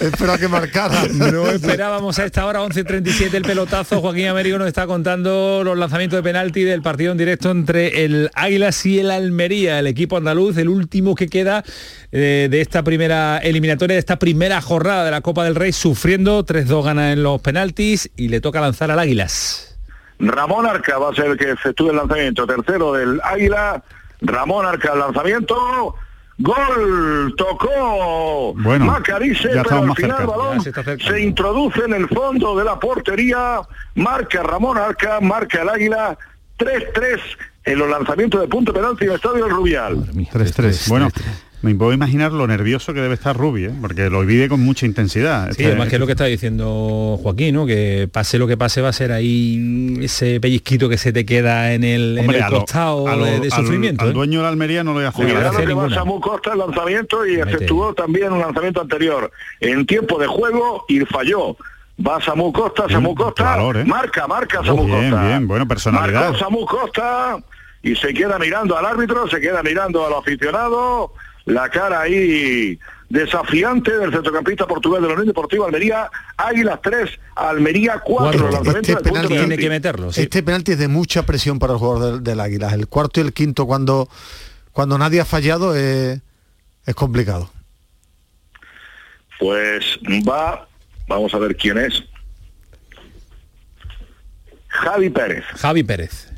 Espero a que marcara. No esperábamos a esta hora 11.37 el pelotazo. Joaquín Américo nos está contando los lanzamientos de penalti del partido en directo entre el Águilas y el Almería, el equipo andaluz, el último que queda eh, de esta primera eliminatoria, de esta primera jornada de la Copa del Rey, sufriendo 3-2 gana en los penaltis y le toca lanzar al Águilas. Ramón Arca va a ser el que efectúe el lanzamiento. Tercero del Águila. Ramón Arca al lanzamiento. Gol, tocó Bueno, Macarice, pero al final el cerca. balón se introduce en el fondo de la portería, marca Ramón Arca, marca el Águila, 3-3 en los lanzamientos de punto penalti en el Estadio del Rubial. Madre mía, 3-3. Bueno, me puedo imaginar lo nervioso que debe estar Rubi, ¿eh? porque lo vive con mucha intensidad. Sí, Este- además que es lo que está diciendo Joaquín, ¿no? Que pase lo que pase va a ser ahí ese pellizquito que se te queda en el, en Hombre, el a lo- costado a lo- de, de al- sufrimiento. Al, ¿eh? dueño de la Almería no le hace Cuidado, Cuidado gracia. que va. Samu Costa el lanzamiento y Mete. efectuó también un lanzamiento anterior en tiempo de juego y falló. Va Samu Costa, Samu Qué Costa, valor, ¿eh? marca, marca Samu bien, Costa. bien, bueno, personalidad. Marcó Samu Costa y se queda mirando al árbitro, se queda mirando al aficionado, la cara ahí desafiante del centrocampista portugués de la Unión Deportiva Almería, Águilas 3, Almería 4. Este, penalti tiene que meterlo. Este penalti es de mucha presión para el jugador del, del Águilas. El cuarto y el quinto cuando, cuando nadie ha fallado es, es complicado. Pues va, vamos a ver quién es. Javi Pérez. Javi Pérez.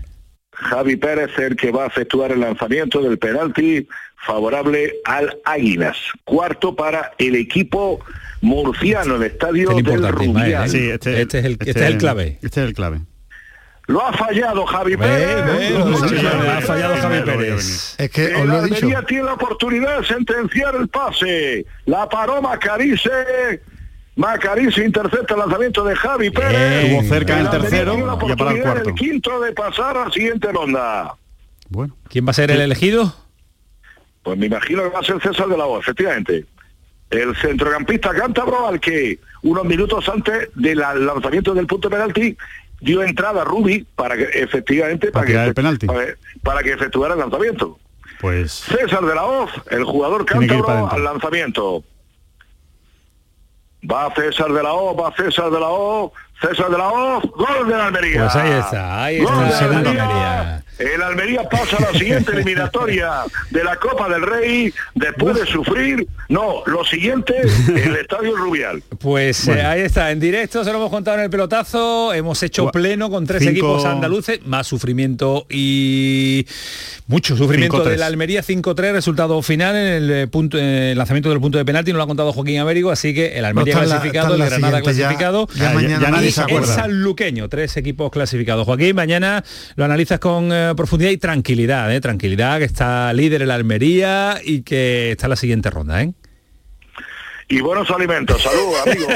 Javi Pérez el que va a efectuar el lanzamiento del penalti favorable al Águilas. Cuarto para el equipo murciano, el estadio del Rubial. Sí, este, este, es el, este, este, es el clave. Este es el clave. Lo ha fallado Javi Pérez. Lo ha fallado Javi Pérez. Es que os lo he dicho. tiene la oportunidad de sentenciar el pase. La paró Macarice. Macarice intercepta el lanzamiento de Javi Pérez. Estuvo cerca del tercero y para el cuarto. El quinto de pasar a la siguiente ronda. Bueno. ¿Quién va a ser el elegido? Pues me imagino que va a ser César de la O, efectivamente. El centrocampista cántabro al que unos minutos antes del lanzamiento del punto de penalti dio entrada a Rubi para que efectivamente para, que, el penalti. Para, que efectuara el lanzamiento. Pues César de la Hoz, el jugador cántabro al lanzamiento. Va César de la O, va César de la O, César de la O, gol de la Almería. Pues ahí está, ahí está el Almería. El Almería pasa a la siguiente eliminatoria de la Copa del Rey después de sufrir, no, lo siguiente, el Estadio Rubial. Pues eh, ahí está, en directo se lo hemos contado en el pelotazo, hemos hecho pleno con tres equipos andaluces, más sufrimiento y mucho sufrimiento de la Almería, 5-3, resultado final en el eh, punto el lanzamiento del punto de penalti, no lo ha contado Joaquín Américo, así que el Almería clasificado, el Granada clasificado, ya, nadie se el Sanluqueño, tres equipos clasificados. Joaquín, mañana lo analizas con eh, profundidad y tranquilidad, ¿eh? tranquilidad, que está líder en la Almería y que está en la siguiente ronda. ¿eh? Y buenos alimentos, saludos, amigos.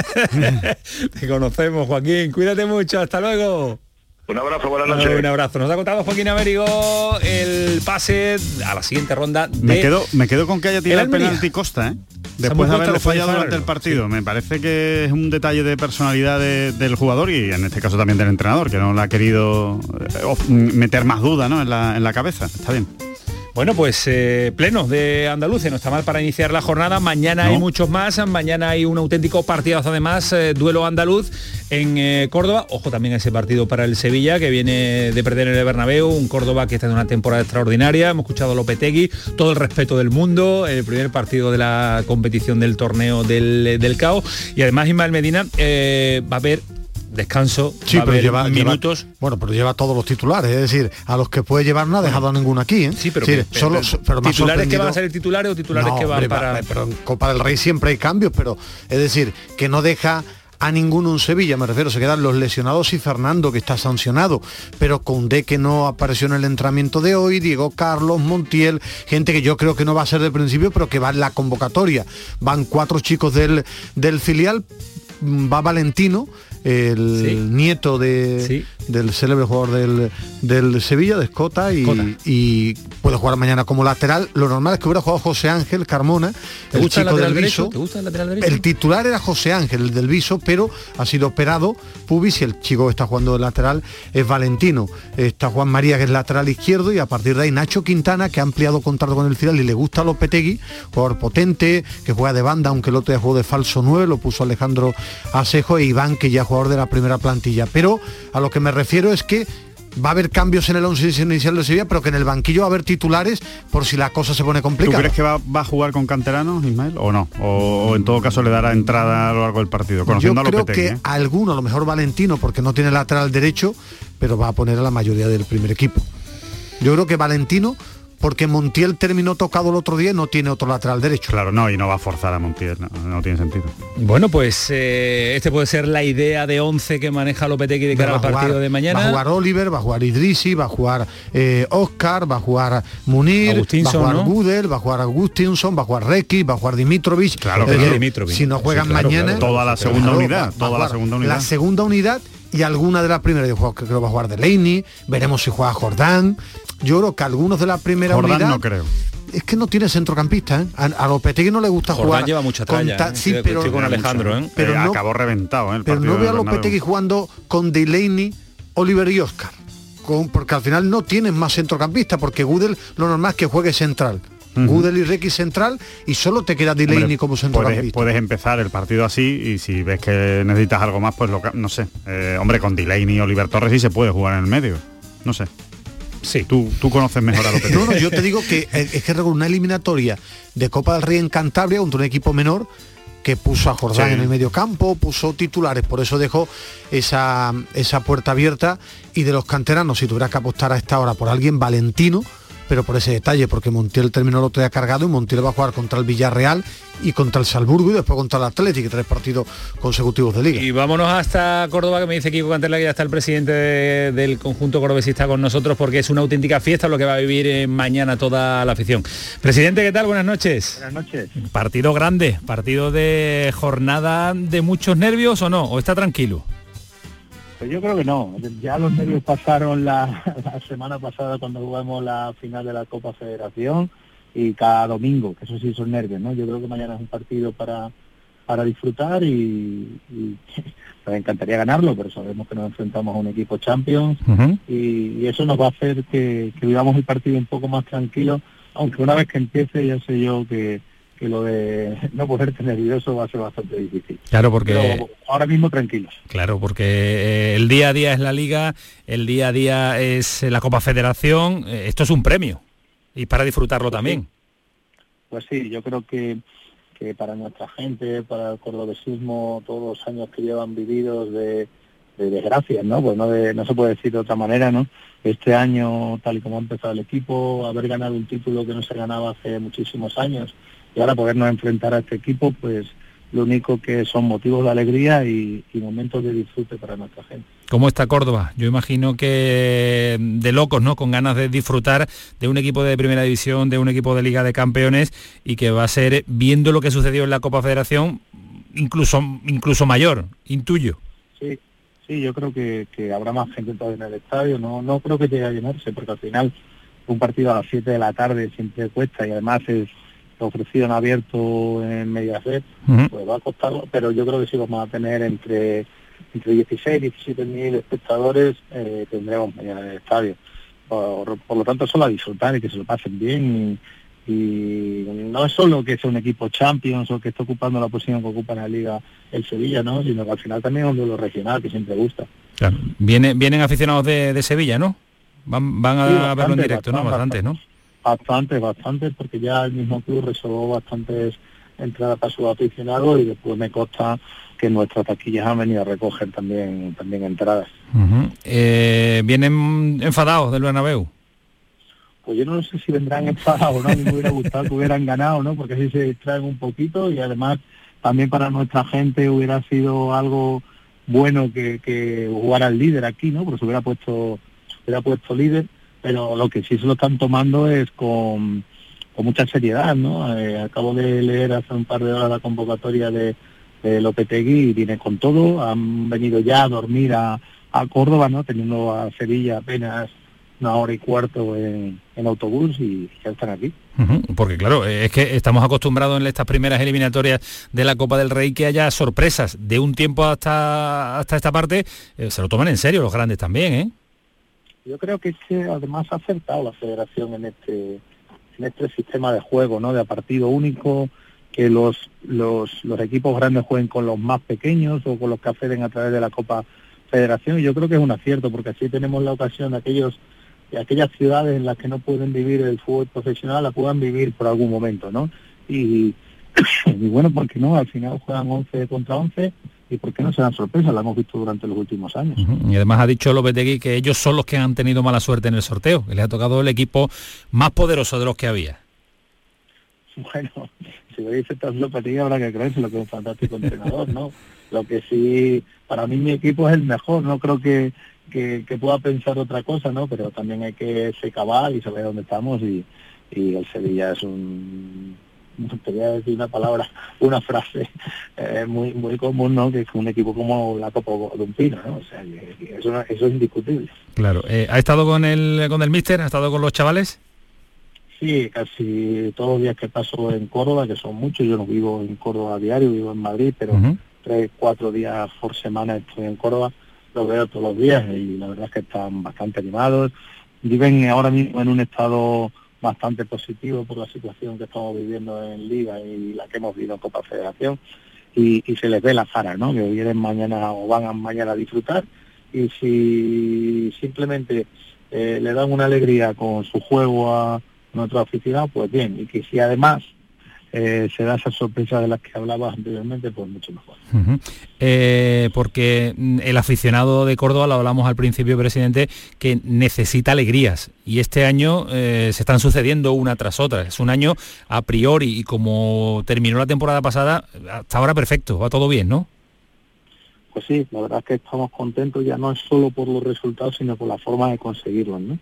Te conocemos, Joaquín, cuídate mucho, hasta luego. Un abrazo, buenas noches. Un abrazo. Nos ha contado Joaquín Américo el pase a la siguiente ronda. De me, quedo, me quedo con que haya tirado el, penalti Costa, ¿eh? Después de haberle fallado durante el partido. Me parece que es un detalle de personalidad del jugador y en este caso también del entrenador, que no le ha querido eh, meter más duda ¿no? en, la, en la cabeza. Está bien. Bueno, pues eh, pleno de Andalucía, no está mal para iniciar la jornada. Mañana hay muchos más, mañana hay un auténtico partidazo además, eh, duelo andaluz en eh, Córdoba. Ojo también a ese partido para el Sevilla, que viene de perder en el Bernabéu, un Córdoba que está en una temporada extraordinaria. Hemos escuchado a Lopetegui, todo el respeto del mundo, el primer partido de la competición del torneo del, del CAO. Y además Ismael Medina va a ver descanso, sí, pero lleva, minutos. bueno, pero lleva todos los titulares, es decir, a los que puede llevar no ha dejado ninguno aquí. ¿eh? Sí, pero, titulares que van a ser titulares o titulares que van para. Pero en Copa del Rey siempre hay cambios, pero es decir, que no deja a ninguno en Sevilla, me refiero, se quedan los lesionados y Fernando, que está sancionado, pero con D que no apareció en el entrenamiento de hoy, Diego Carlos, Montiel, gente que yo creo que no va a ser de principio, pero que va en la convocatoria. Van cuatro chicos del, del filial, va Valentino, el nieto de, del célebre jugador del, Sevilla, de Escota, y, puede jugar mañana como lateral. Lo normal es que hubiera jugado José Ángel Carmona, el chico del Viso. el, titular era José Ángel, el del Viso, pero ha sido operado Pubis y el chico que está jugando de lateral es Valentino. Está Juan María, que es lateral izquierdo, y a partir de ahí Nacho Quintana, que ha ampliado contrato con el final y le gusta a Lopetegui, jugador potente, que juega de banda, aunque el otro día jugó de falso 9, lo puso Alejandro Asejo e Iván, que ya juega de la primera plantilla. Pero a lo que me refiero es que va a haber cambios en el 11 inicial de Sevilla, pero que en el banquillo va a haber titulares por si la cosa se pone complicada. ¿Tú crees que va, a jugar con canteranos, Ismael, o no? O, en todo caso le dará entrada a lo largo del partido? Conociendo Yo creo que ¿eh? alguno, a lo mejor Valentino, porque no tiene lateral derecho, pero va a poner a la mayoría del primer equipo. Yo creo que Valentino porque Montiel terminó tocado el otro día y no tiene otro lateral derecho. Claro, no, y no va a forzar a Montiel, no, tiene sentido. Bueno, pues eh, este puede ser la idea de 11 que maneja Lopetegui de cara al partido de mañana. Va a jugar Oliver, va a jugar Idrisi, va a jugar eh, Oscar, va a jugar Munir, va a jugar Gudel, va a jugar Agustinson, va a jugar Requi, va a jugar Dimitrovich. Claro, que Dimitrovic. Si no juegan mañana... Toda la segunda unidad, toda la segunda unidad. La segunda unidad y alguna de las primeras. Yo creo que va a jugar Delaney, veremos si juega Jordán. Yo creo que algunos de la primera Jordán unidad... no creo es que no tiene centrocampista, ¿eh? A, Lopetegui no le gusta Jordán jugar. lleva mucha tralla, con, ¿eh? sí, pero, con Alejandro, ¿eh? pero no, acabó reventado, ¿eh? pero no veo a Lopetegui jugando con Delaney, Oliver y Oscar. Con, porque al final no tienen más centrocampista, porque Gudel lo normal es que juegue central. Gudel y Requi central y solo te queda Delaney como central. Puedes, empezar el partido así y si ves que necesitas algo más, pues lo, no sé. Eh, hombre, con Delaney y Oliver Torres sí se puede jugar en el medio. No sé. Sí, tú, tú conoces mejor a lo que No, no, yo te digo que eh, es que una eliminatoria de Copa del Rey en Cantabria contra un equipo menor que puso a Jordán en el medio campo, puso titulares, por eso dejó esa, esa puerta abierta y de los canteranos, si tuviera que apostar a esta hora por alguien valentino, pero por ese detalle, porque Montiel terminó el otro día cargado y Montiel va a jugar contra el Villarreal y contra el Salburgo y después contra el Atlético, tres partidos consecutivos de liga. Y vámonos hasta Córdoba, que me dice Kiko Cantela que ya está el presidente del conjunto cordobesista con nosotros, porque es una auténtica fiesta lo que va a vivir eh, mañana toda la afición. Presidente, ¿qué tal? Buenas noches. Buenas noches. Partido grande, partido de jornada de muchos nervios o no, o está tranquilo. Pues yo creo que no. Ya los nervios pasaron la, semana pasada cuando jugamos la final de la Copa Federación y cada domingo, que eso sí son nervios, ¿no? Yo creo que mañana es un partido para, para disfrutar y, me encantaría ganarlo, pero sabemos que nos enfrentamos a un equipo Champions y, eso nos va a hacer que, que vivamos el partido un poco más tranquilo, aunque una vez que empiece ya sé yo que que lo de no poderte nervioso va a ser bastante difícil. Claro, porque ahora mismo tranquilos. Claro, porque eh, el día a día es la liga, el día a día es la Copa Federación, eh, esto es un premio y para disfrutarlo también. Pues sí, yo creo que, que para nuestra gente, para el cordobesismo, todos los años que llevan vividos de, de desgracias, ¿no? Pues no, de, no se puede decir de otra manera, ¿no? Este año, tal y como ha empezado el equipo, haber ganado un título que no se ganaba hace muchísimos años, y ahora podernos enfrentar a este equipo, pues lo único que son motivos de alegría y, momentos de disfrute para nuestra gente. ¿Cómo está Córdoba? Yo imagino que de locos, ¿no? Con ganas de disfrutar de un equipo de primera división, de un equipo de Liga de Campeones y que va a ser, viendo lo que sucedió en la Copa Federación, incluso, incluso mayor, intuyo. Sí, sí, yo creo que, habrá más gente todavía en el estadio. No, no creo que llegue a llenarse, porque al final un partido a las 7 de la tarde siempre cuesta y además es ofrecido en abierto en Mediaset, pues va a costar, pero yo creo que si vamos a tener entre entre 16 y 17 mil espectadores eh, tendremos mañana en el estadio. Por, lo tanto, solo a disfrutar y que se lo pasen bien. Y, no es solo que sea un equipo Champions o que esté ocupando la posición que ocupa en la Liga el Sevilla, ¿no? sino que al final también es un duelo regional que siempre gusta. Viene, vienen aficionados de, Sevilla, ¿no? Van, van a verlo en directo, ¿no? Bastante, ¿no? Bastante, bastante, porque ya el mismo club resolvió bastantes entradas para sus aficionados y después me consta que nuestras taquillas han venido a recoger también también entradas. Eh, ¿Vienen enfadados del Bernabéu? Pues yo no sé si vendrán enfadados, ¿no? A mí me hubiera gustado que hubieran ganado, ¿no? Porque así se distraen un poquito y además también para nuestra gente hubiera sido algo bueno que, que jugara el líder aquí, ¿no? Porque se hubiera puesto, se hubiera puesto líder pero lo que sí se lo están tomando es con, mucha seriedad, ¿no? Eh, acabo de leer hace un par de horas la convocatoria de, de Lopetegui y viene con todo, han venido ya a dormir a, Córdoba, ¿no? Teniendo a Sevilla apenas una hora y cuarto en, autobús y ya están aquí. porque claro, es que estamos acostumbrados en estas primeras eliminatorias de la Copa del Rey que haya sorpresas de un tiempo hasta, hasta esta parte, eh, se lo toman en serio los grandes también, ¿eh? Yo creo que, que además ha acertado la federación en este en este sistema de juego, ¿no? De partido único, que los, los, equipos grandes jueguen con los más pequeños o con los que acceden a través de la Copa Federación. Y yo creo que es un acierto, porque así tenemos la ocasión de aquellos de aquellas ciudades en las que no pueden vivir el fútbol profesional, la puedan vivir por algún momento, ¿no? Y, y bueno, porque no, al final juegan 11 contra 11 y por qué no se dan sorpresas, la hemos visto durante los últimos años. Y además ha dicho Lopetegui que ellos son los que han tenido mala suerte en el sorteo, que les ha tocado el equipo más poderoso de los que había. Bueno, si lo dice Lopetegui habrá que creerse lo que es un fantástico entrenador, ¿no? Lo que sí, para mí mi equipo es el mejor, no creo que, que, pueda pensar otra cosa, ¿no? Pero también hay que ser cabal y saber dónde estamos y, y el Sevilla es un a decir una palabra, una frase eh, muy muy común, ¿no? Que es un equipo como la Copa de un Pino, ¿no? O sea, eso, eso, es indiscutible. Claro. Eh, ¿Ha estado con el con el míster? ¿Ha estado con los chavales? Sí, casi todos los días que paso en Córdoba, que son muchos, yo no vivo en Córdoba a diario, vivo en Madrid, pero tres, cuatro días por semana estoy en Córdoba, los veo todos los días y la verdad es que están bastante animados. Viven ahora mismo en un estado bastante positivo por la situación que estamos viviendo en Liga y la que hemos vivido en Copa Federación. Y, se les ve la cara, ¿no? Que vienen mañana o van a mañana a disfrutar. Y si simplemente eh, le dan una alegría con su juego a nuestro aficionado, pues bien, y que si además eh, se da esa sorpresa de las que hablabas anteriormente, pues mucho mejor. Eh, porque el aficionado de Córdoba, lo hablamos al principio, presidente, que necesita alegrías y este año se están sucediendo una tras otra. Es un año a priori y como terminó la temporada pasada, hasta ahora perfecto, va todo bien, ¿no? pues sí, la verdad es que estamos contentos ya no es solo por los resultados, sino por la forma de conseguirlos, ¿no?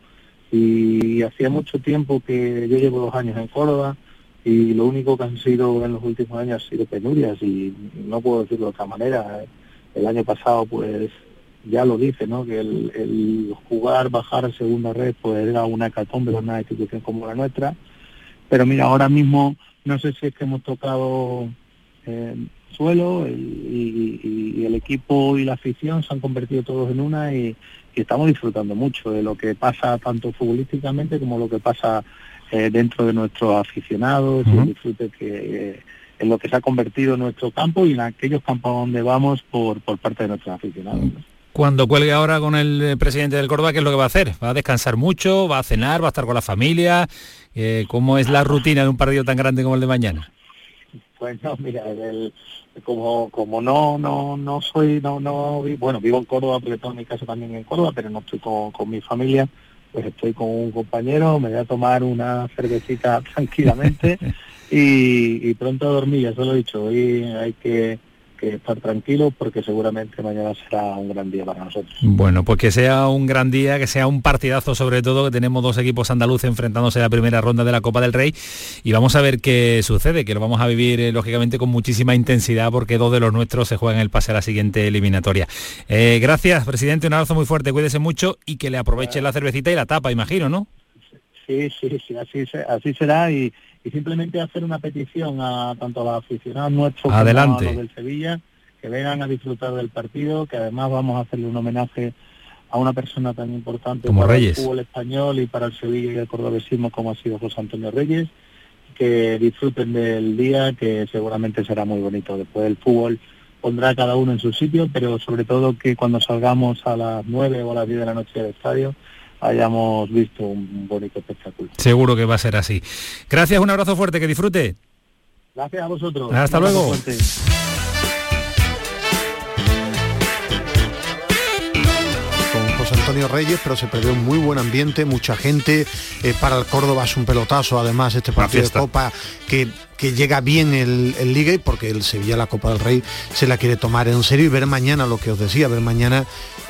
Y hacía mucho tiempo que yo llevo dos años en Córdoba y lo único que han sido en los últimos años ha sido penurias y no puedo decirlo de otra manera. El año pasado pues ya lo dice, ¿no? Que el, jugar, bajar a segunda red pues era una hecatombe de una institución como la nuestra. Pero mira, ahora mismo no sé si es que hemos tocado eh, suelo y, el equipo y la afición se han convertido todos en una y, estamos disfrutando mucho de lo que pasa tanto futbolísticamente como lo que pasa eh, dentro de nuestros aficionados y el disfrute que eh, en lo que se ha convertido nuestro campo y en aquellos campos donde vamos por, por parte de nuestros aficionados. Cuando cuelgue ahora con el eh, presidente del Córdoba, ¿qué es lo que va a hacer? ¿Va a descansar mucho? ¿Va a cenar? ¿Va a estar con la familia? ¿Cómo es la rutina de un partido tan grande como el de mañana? Pues no, mira, como como no no no soy no no bueno vivo en Córdoba porque toda mi casa también en Córdoba pero no estoy con, con mi familia pues estoy con un compañero me voy a tomar una cervecita tranquilamente y, pronto a dormir ya se lo he dicho hoy hay que estar tranquilo porque seguramente mañana será un gran día para nosotros. Bueno, pues que sea un gran día, que sea un partidazo sobre todo, que tenemos dos equipos andaluces enfrentándose a la primera ronda de la Copa del Rey y vamos a ver qué sucede, que lo vamos a vivir eh, lógicamente con muchísima intensidad porque dos de los nuestros se juegan el pase a la siguiente eliminatoria. Eh, gracias, presidente, un abrazo muy fuerte, cuídese mucho y que le aproveche la cervecita y la tapa, imagino, ¿no? Sí, sí, sí, así, así será y, y simplemente hacer una petición a tanto a los aficionados nuestros como a los del Sevilla que vengan a disfrutar del partido, que además vamos a hacerle un homenaje a una persona tan importante para el fútbol español y para el Sevilla y el cordobesismo como ha sido José Antonio Reyes, que disfruten del día, que seguramente será muy bonito. Después del fútbol pondrá cada uno en su sitio, pero sobre todo que cuando salgamos a las 9 o a las 10 de la noche del estadio, hayamos visto un bonito espectáculo. Seguro que va a ser así. Gracias, un abrazo fuerte, que disfrute. Gracias a vosotros. Hasta luego. Con José Antonio Reyes, pero se perdió un muy buen ambiente, mucha gente. Eh, para el Córdoba es un pelotazo, además, este partido de Copa que que llega bien el, el, Liga y porque el Sevilla la Copa del Rey se la quiere tomar en serio y ver mañana lo que os decía, ver mañana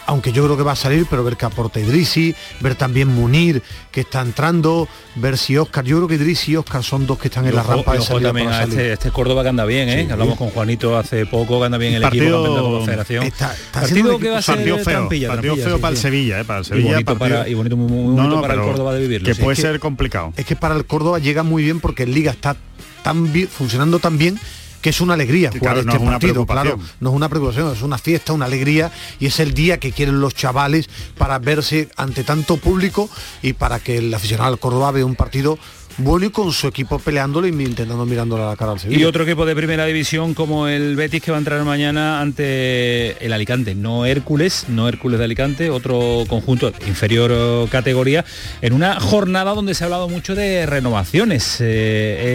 aunque yo creo que va a salir, pero ver que aporta Idrisi, ver también Munir, que está entrando, ver si Oscar, yo creo que Idrisi y Oscar son dos que están en la rampa de salida también este, este, Córdoba que anda bien, ¿eh? Hablamos con Juanito hace poco, que anda bien el, partido, equipo de Federación. Está, partido que va a ser feo, trampilla, partido feo para el Sevilla, ¿eh? Para el Sevilla. Y bonito, para, y bonito, muy, bonito para el Córdoba de vivirlo. Que puede ser complicado. Es que para el Córdoba llega muy bien porque el Liga está tan bien, funcionando tan bien que es una alegría jugar este partido, claro, no es una preocupación, es una fiesta, una alegría y es el día que quieren los chavales para verse ante tanto público y para que el aficionado al Córdoba vea un partido bueno y con su equipo peleándole intentando mirándole a la cara al Sevilla. Y otro equipo de primera división como el Betis que va a entrar mañana ante el Alicante, no Hércules, no Hércules de Alicante, otro conjunto inferior eh, categoría, en una jornada donde se ha hablado mucho de renovaciones. Eh,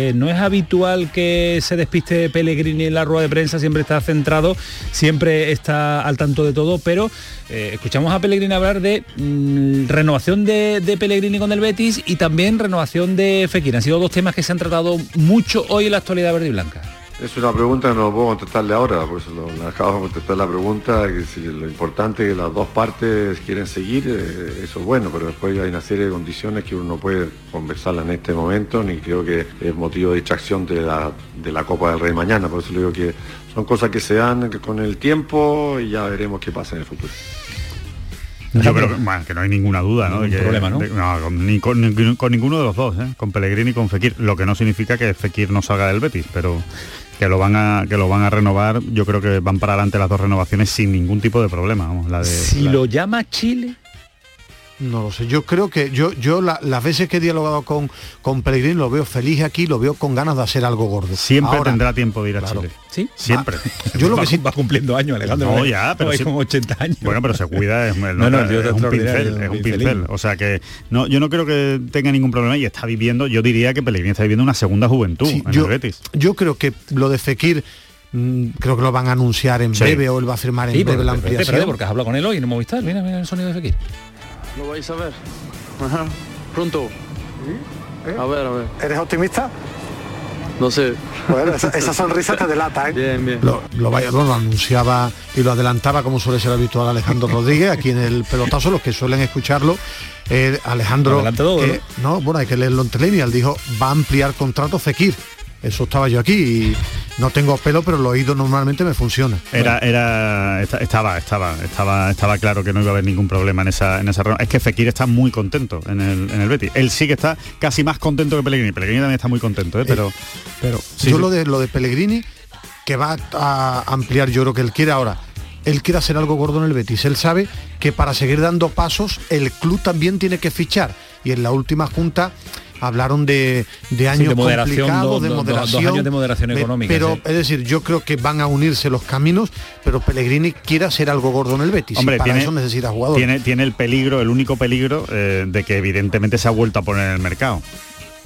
eh, no es habitual que se despiste Pellegrini en la rueda de prensa, siempre está centrado, siempre está al tanto de todo, pero escuchamos a Pellegrini hablar de mm, renovación de, de Pellegrini con el Betis y también renovación de Fekir. Han sido dos temas que se han tratado mucho hoy en la actualidad verde y blanca. Es una pregunta que no puedo contestarle ahora, por eso lo, de contestar la pregunta, que si lo importante es que las dos partes quieren seguir, eh, eso es bueno, pero después hay una serie de condiciones que uno no puede conversarla en este momento, ni creo que es motivo de distracción de la, de la Copa del Rey mañana, por eso le digo que son cosas que se dan con el tiempo y ya veremos qué pasa en el futuro. Yo creo que, no hay ninguna duda, ¿no? problema, ¿no? ni, con, ninguno de los dos, ¿eh? con Pellegrini y con Fekir. Lo que no significa que Fekir no salga del Betis, pero que lo van a que lo van a renovar. Yo creo que van para adelante las dos renovaciones sin ningún tipo de problema. la de, si lo llama Chile, No lo sé, yo creo que yo, yo las veces que he dialogado con, con Pellegrini lo veo feliz aquí, lo veo con ganas de hacer algo gordo. Siempre tendrá tiempo de ir a Chile. ¿Sí? Siempre. yo lo que sí va cumpliendo años, Alejandro. No, ya, pero sí, con 80 años. Bueno, pero se cuida, es, no, no, es un pincel, es un pincel. O sea que no, yo no creo que tenga ningún problema y está viviendo, yo diría que Pellegrini está viviendo una segunda juventud en yo, el Betis. Yo creo que lo de Fekir mm, creo que lo van a anunciar en breve o él va a firmar en breve la ampliación. Porque has hablado con él hoy en Movistar. Mira, mira el sonido de Fekir. Lo vais a ver. Ajá. Pronto. A ver, a ver. ¿Eres optimista? No sé. Bueno, esa, sonrisa te delata, ¿eh? Bien, bien. Lo, lo, lo, anunciaba y lo adelantaba como suele ser habitual Alejandro Rodríguez, aquí en el pelotazo, los que suelen escucharlo. Eh, Alejandro, eh, ¿no? bueno, hay que leerlo en Telenial, dijo, va a ampliar contrato Fekir eso estaba yo aquí y no tengo pelo pero el oído normalmente me funciona. Era era estaba estaba estaba estaba claro que no iba a haber ningún problema en esa en esa es que Fekir está muy contento en el, en el Betis. Él sí que está casi más contento que Pellegrini. Pellegrini también está muy contento ¿eh? pero eh, pero yo lo de lo de Pellegrini que va a ampliar yo creo que él quiere ahora él quiere hacer algo gordo en el Betis. Él sabe que para seguir dando pasos el club también tiene que fichar. Y en la última junta hablaron de, de años de moderación, complicados, de moderación. años de moderación económica. Pero es decir, yo creo que van a unirse los caminos, pero Pellegrini quiere hacer algo gordo en el Betis. Hombre, para tiene, eso necesita jugadores. Tiene, tiene el peligro, el único peligro eh, de que evidentemente se ha vuelto a poner en el mercado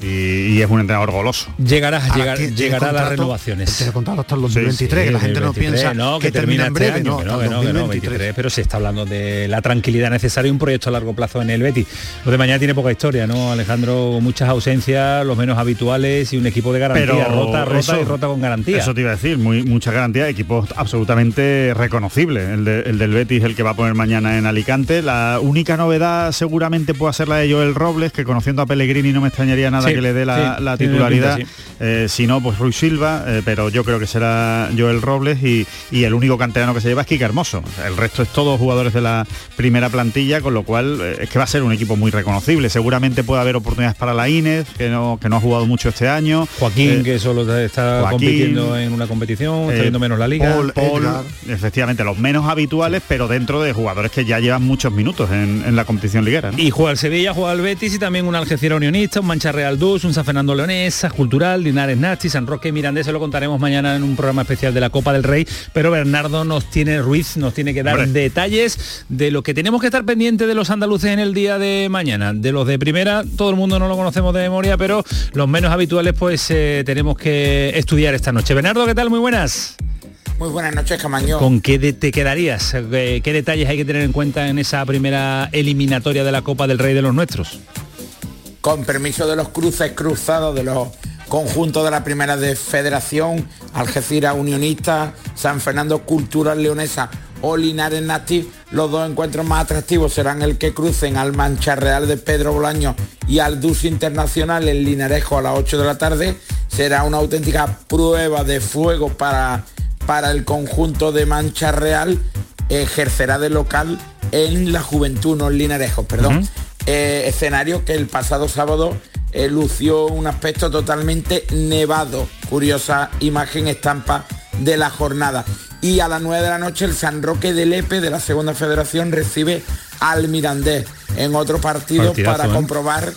y, es un entrenador goloso. Llegará, llegar, llegará a las renovaciones. Tiene contrato hasta el 2023, que la gente no piensa que, termina, en este breve, no, no, no, 23, pero se está hablando de la tranquilidad necesaria y un proyecto a largo plazo en el Betis. Lo de mañana tiene poca historia, ¿no, Alejandro? Muchas ausencias, los menos habituales y un equipo de garantía, rota, rota y rota con garantía. Eso te iba a decir, muy, mucha garantía, equipos absolutamente reconocibles. El, el del Betis, el que va a poner mañana en Alicante. La única novedad seguramente puede ser la de Joel Robles, que conociendo a Pellegrini no me extrañaría nada que le dé la, titularidad. Eh, si no, pues Ruiz Silva, eh, pero yo creo que será Joel Robles y, el único canterano que se lleva es Kike Hermoso. El resto es todos jugadores de la primera plantilla, con lo cual eh, es que va a ser un equipo muy reconocible. Seguramente puede haber oportunidades para la Inés, que no, que no ha jugado mucho este año. Joaquín, que solo está compitiendo en una competición, está viendo menos la liga. Paul, efectivamente, los menos habituales, pero dentro de jugadores que ya llevan muchos minutos en, la competición liguera. Y juega el Sevilla, juega el Betis y también un Algeciras Unionista, un Mancha Real 2, un San Fernando Leonesa, Cultural, Linares Nachi, San Roque Mirandés, se lo contaremos mañana en un programa especial de la Copa del Rey, pero Bernardo nos tiene, Ruiz nos tiene que dar detalles de lo que tenemos que estar pendientes de los andaluces en el día de mañana. De los de primera, todo el mundo no lo conocemos de memoria, pero los menos habituales pues eh, tenemos que estudiar esta noche. Bernardo, ¿qué tal? Muy buenas. Muy buenas noches, Camaño. ¿Con qué te quedarías? ¿Qué, ¿Qué detalles hay que tener en cuenta en esa primera eliminatoria de la Copa del Rey de los nuestros? Con permiso de los cruces cruzados de los conjuntos de la primera de Federación, Algeciras Unionista, San Fernando Cultural Leonesa o Linares Nati, los dos encuentros más atractivos serán el que crucen al Mancha Real de Pedro Bolaño y al Dus Internacional en Linarejo a las 8 de la tarde. Será una auténtica prueba de fuego para, para el conjunto de Mancha Real. Ejercerá de local en la Juventud, no en Linarejo, perdón. Eh, escenario que el pasado sábado eh, lució un aspecto totalmente nevado. Curiosa imagen estampa de la jornada. Y a las 9 de la noche el San Roque de Lepe de la Segunda Federación recibe al Mirandés en otro partido para ¿eh? comprobar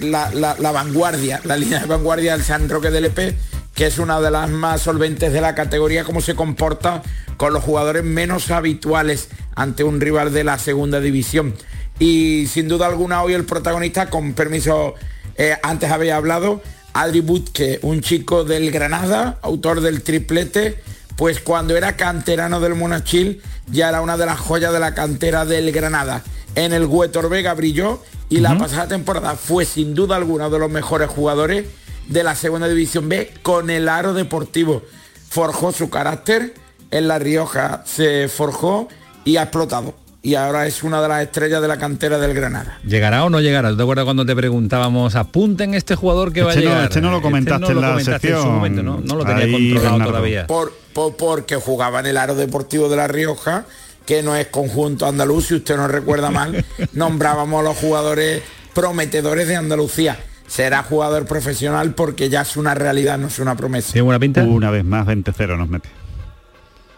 la, la, vanguardia, la línea de vanguardia del San Roque de Lepe, que es una de las más solventes de la categoría, cómo se comporta con los jugadores menos habituales ante un rival de la segunda división y sin duda alguna hoy el protagonista, con permiso, eh, antes había hablado, Adri Butke, un chico del Granada, autor del triplete, pues cuando era canterano del Monachil ya era una de las joyas de la cantera del Granada. En el Huetor Vega brilló y la pasada temporada fue sin duda alguna de los mejores jugadores de la segunda división B con el aro deportivo. Forjó su carácter, en La Rioja se forjó y ha explotado y ahora es una de las estrellas de la cantera del Granada. ¿Llegará o no llegará? ¿Te acuerdas cuando te preguntábamos, apunten este jugador que va a llegar? este no lo este comentaste en la sección. ¿no? lo tenía controlado todavía. Por, porque jugaba en el aro deportivo de La Rioja, que no es conjunto andaluz, si usted no recuerda mal, nombrábamos a los jugadores prometedores de Andalucía será jugador profesional porque ya es una realidad, no es una promesa. ¿Tiene buena pinta? Una vez más 20-0 nos mete.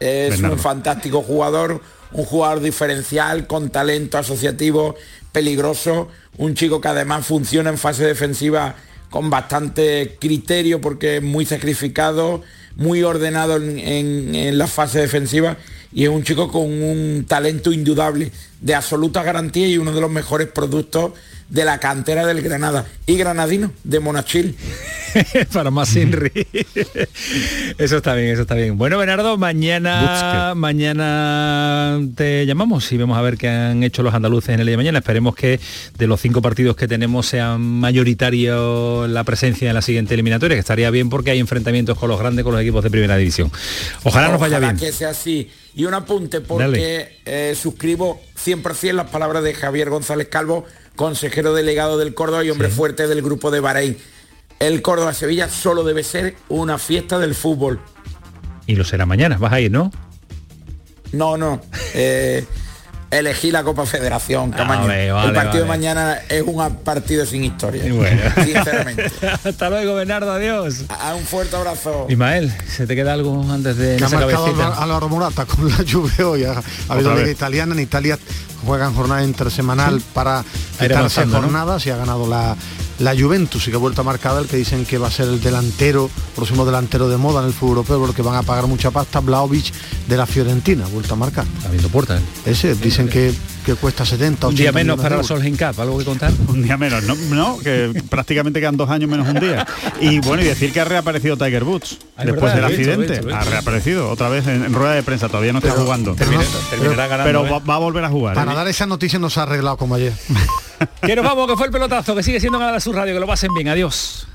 Es un fantástico jugador, un jugador diferencial, con talento asociativo, peligroso, un chico que además funciona en fase defensiva con bastante criterio porque es muy sacrificado, muy ordenado en, la fase defensiva y es un chico con un talento indudable, de absoluta garantía y uno de los mejores productos de la cantera del Granada y granadino de Monachil. Para más Inri. eso está bien, eso está bien. Bueno, Bernardo, mañana mañana te llamamos y vamos a ver qué han hecho los andaluces en el día de mañana. Esperemos que de los cinco partidos que tenemos sean mayoritario la presencia en la siguiente eliminatoria, que estaría bien porque hay enfrentamientos con los grandes, con los equipos de primera división. Ojalá, nos vaya bien. que sea así. Y un apunte porque eh, suscribo 100% las palabras de Javier González Calvo consejero delegado del Córdoba y hombre fuerte del grupo de Bahrein. El Córdoba-Sevilla solo debe ser una fiesta del fútbol. Y lo será mañana, vas a ir, ¿no? No, no. Eh, elegí la Copa Federación, Camaño. el partido de mañana es un partido sin historia. Sinceramente. Hasta luego, Bernardo, adiós. A, un fuerte abrazo. Ismael, ¿se te queda algo antes de ha marcado a la Morata con la lluvia hoy. Ha, habido liga italiana. En Italia juegan jornada intersemanal para quitarse jornadas y ha ganado la la Juventus y que ha vuelto a marcar el que dicen que va a ser el delantero, próximo delantero de moda en el fútbol europeo porque van a pagar mucha pasta, Blaovic de la Fiorentina, vuelto a marcar. Abriendo puertas. ¿eh? Ese, dicen que, que cuesta 70, 80 Un día menos para la Solheim Cup, ¿algo que contar? Un día menos, no, no, que prácticamente quedan dos años menos un día. Y bueno, y decir que ha reaparecido Tiger Woods ah, después del accidente. ha reaparecido otra vez en, rueda de prensa, todavía no está jugando. pero, ¿eh? va, a volver a jugar. Para dar esa noticia no se ha arreglado como ayer. que nos vamos, que fue el pelotazo, que sigue siendo Canal Sur Radio, que lo pasen bien, adiós.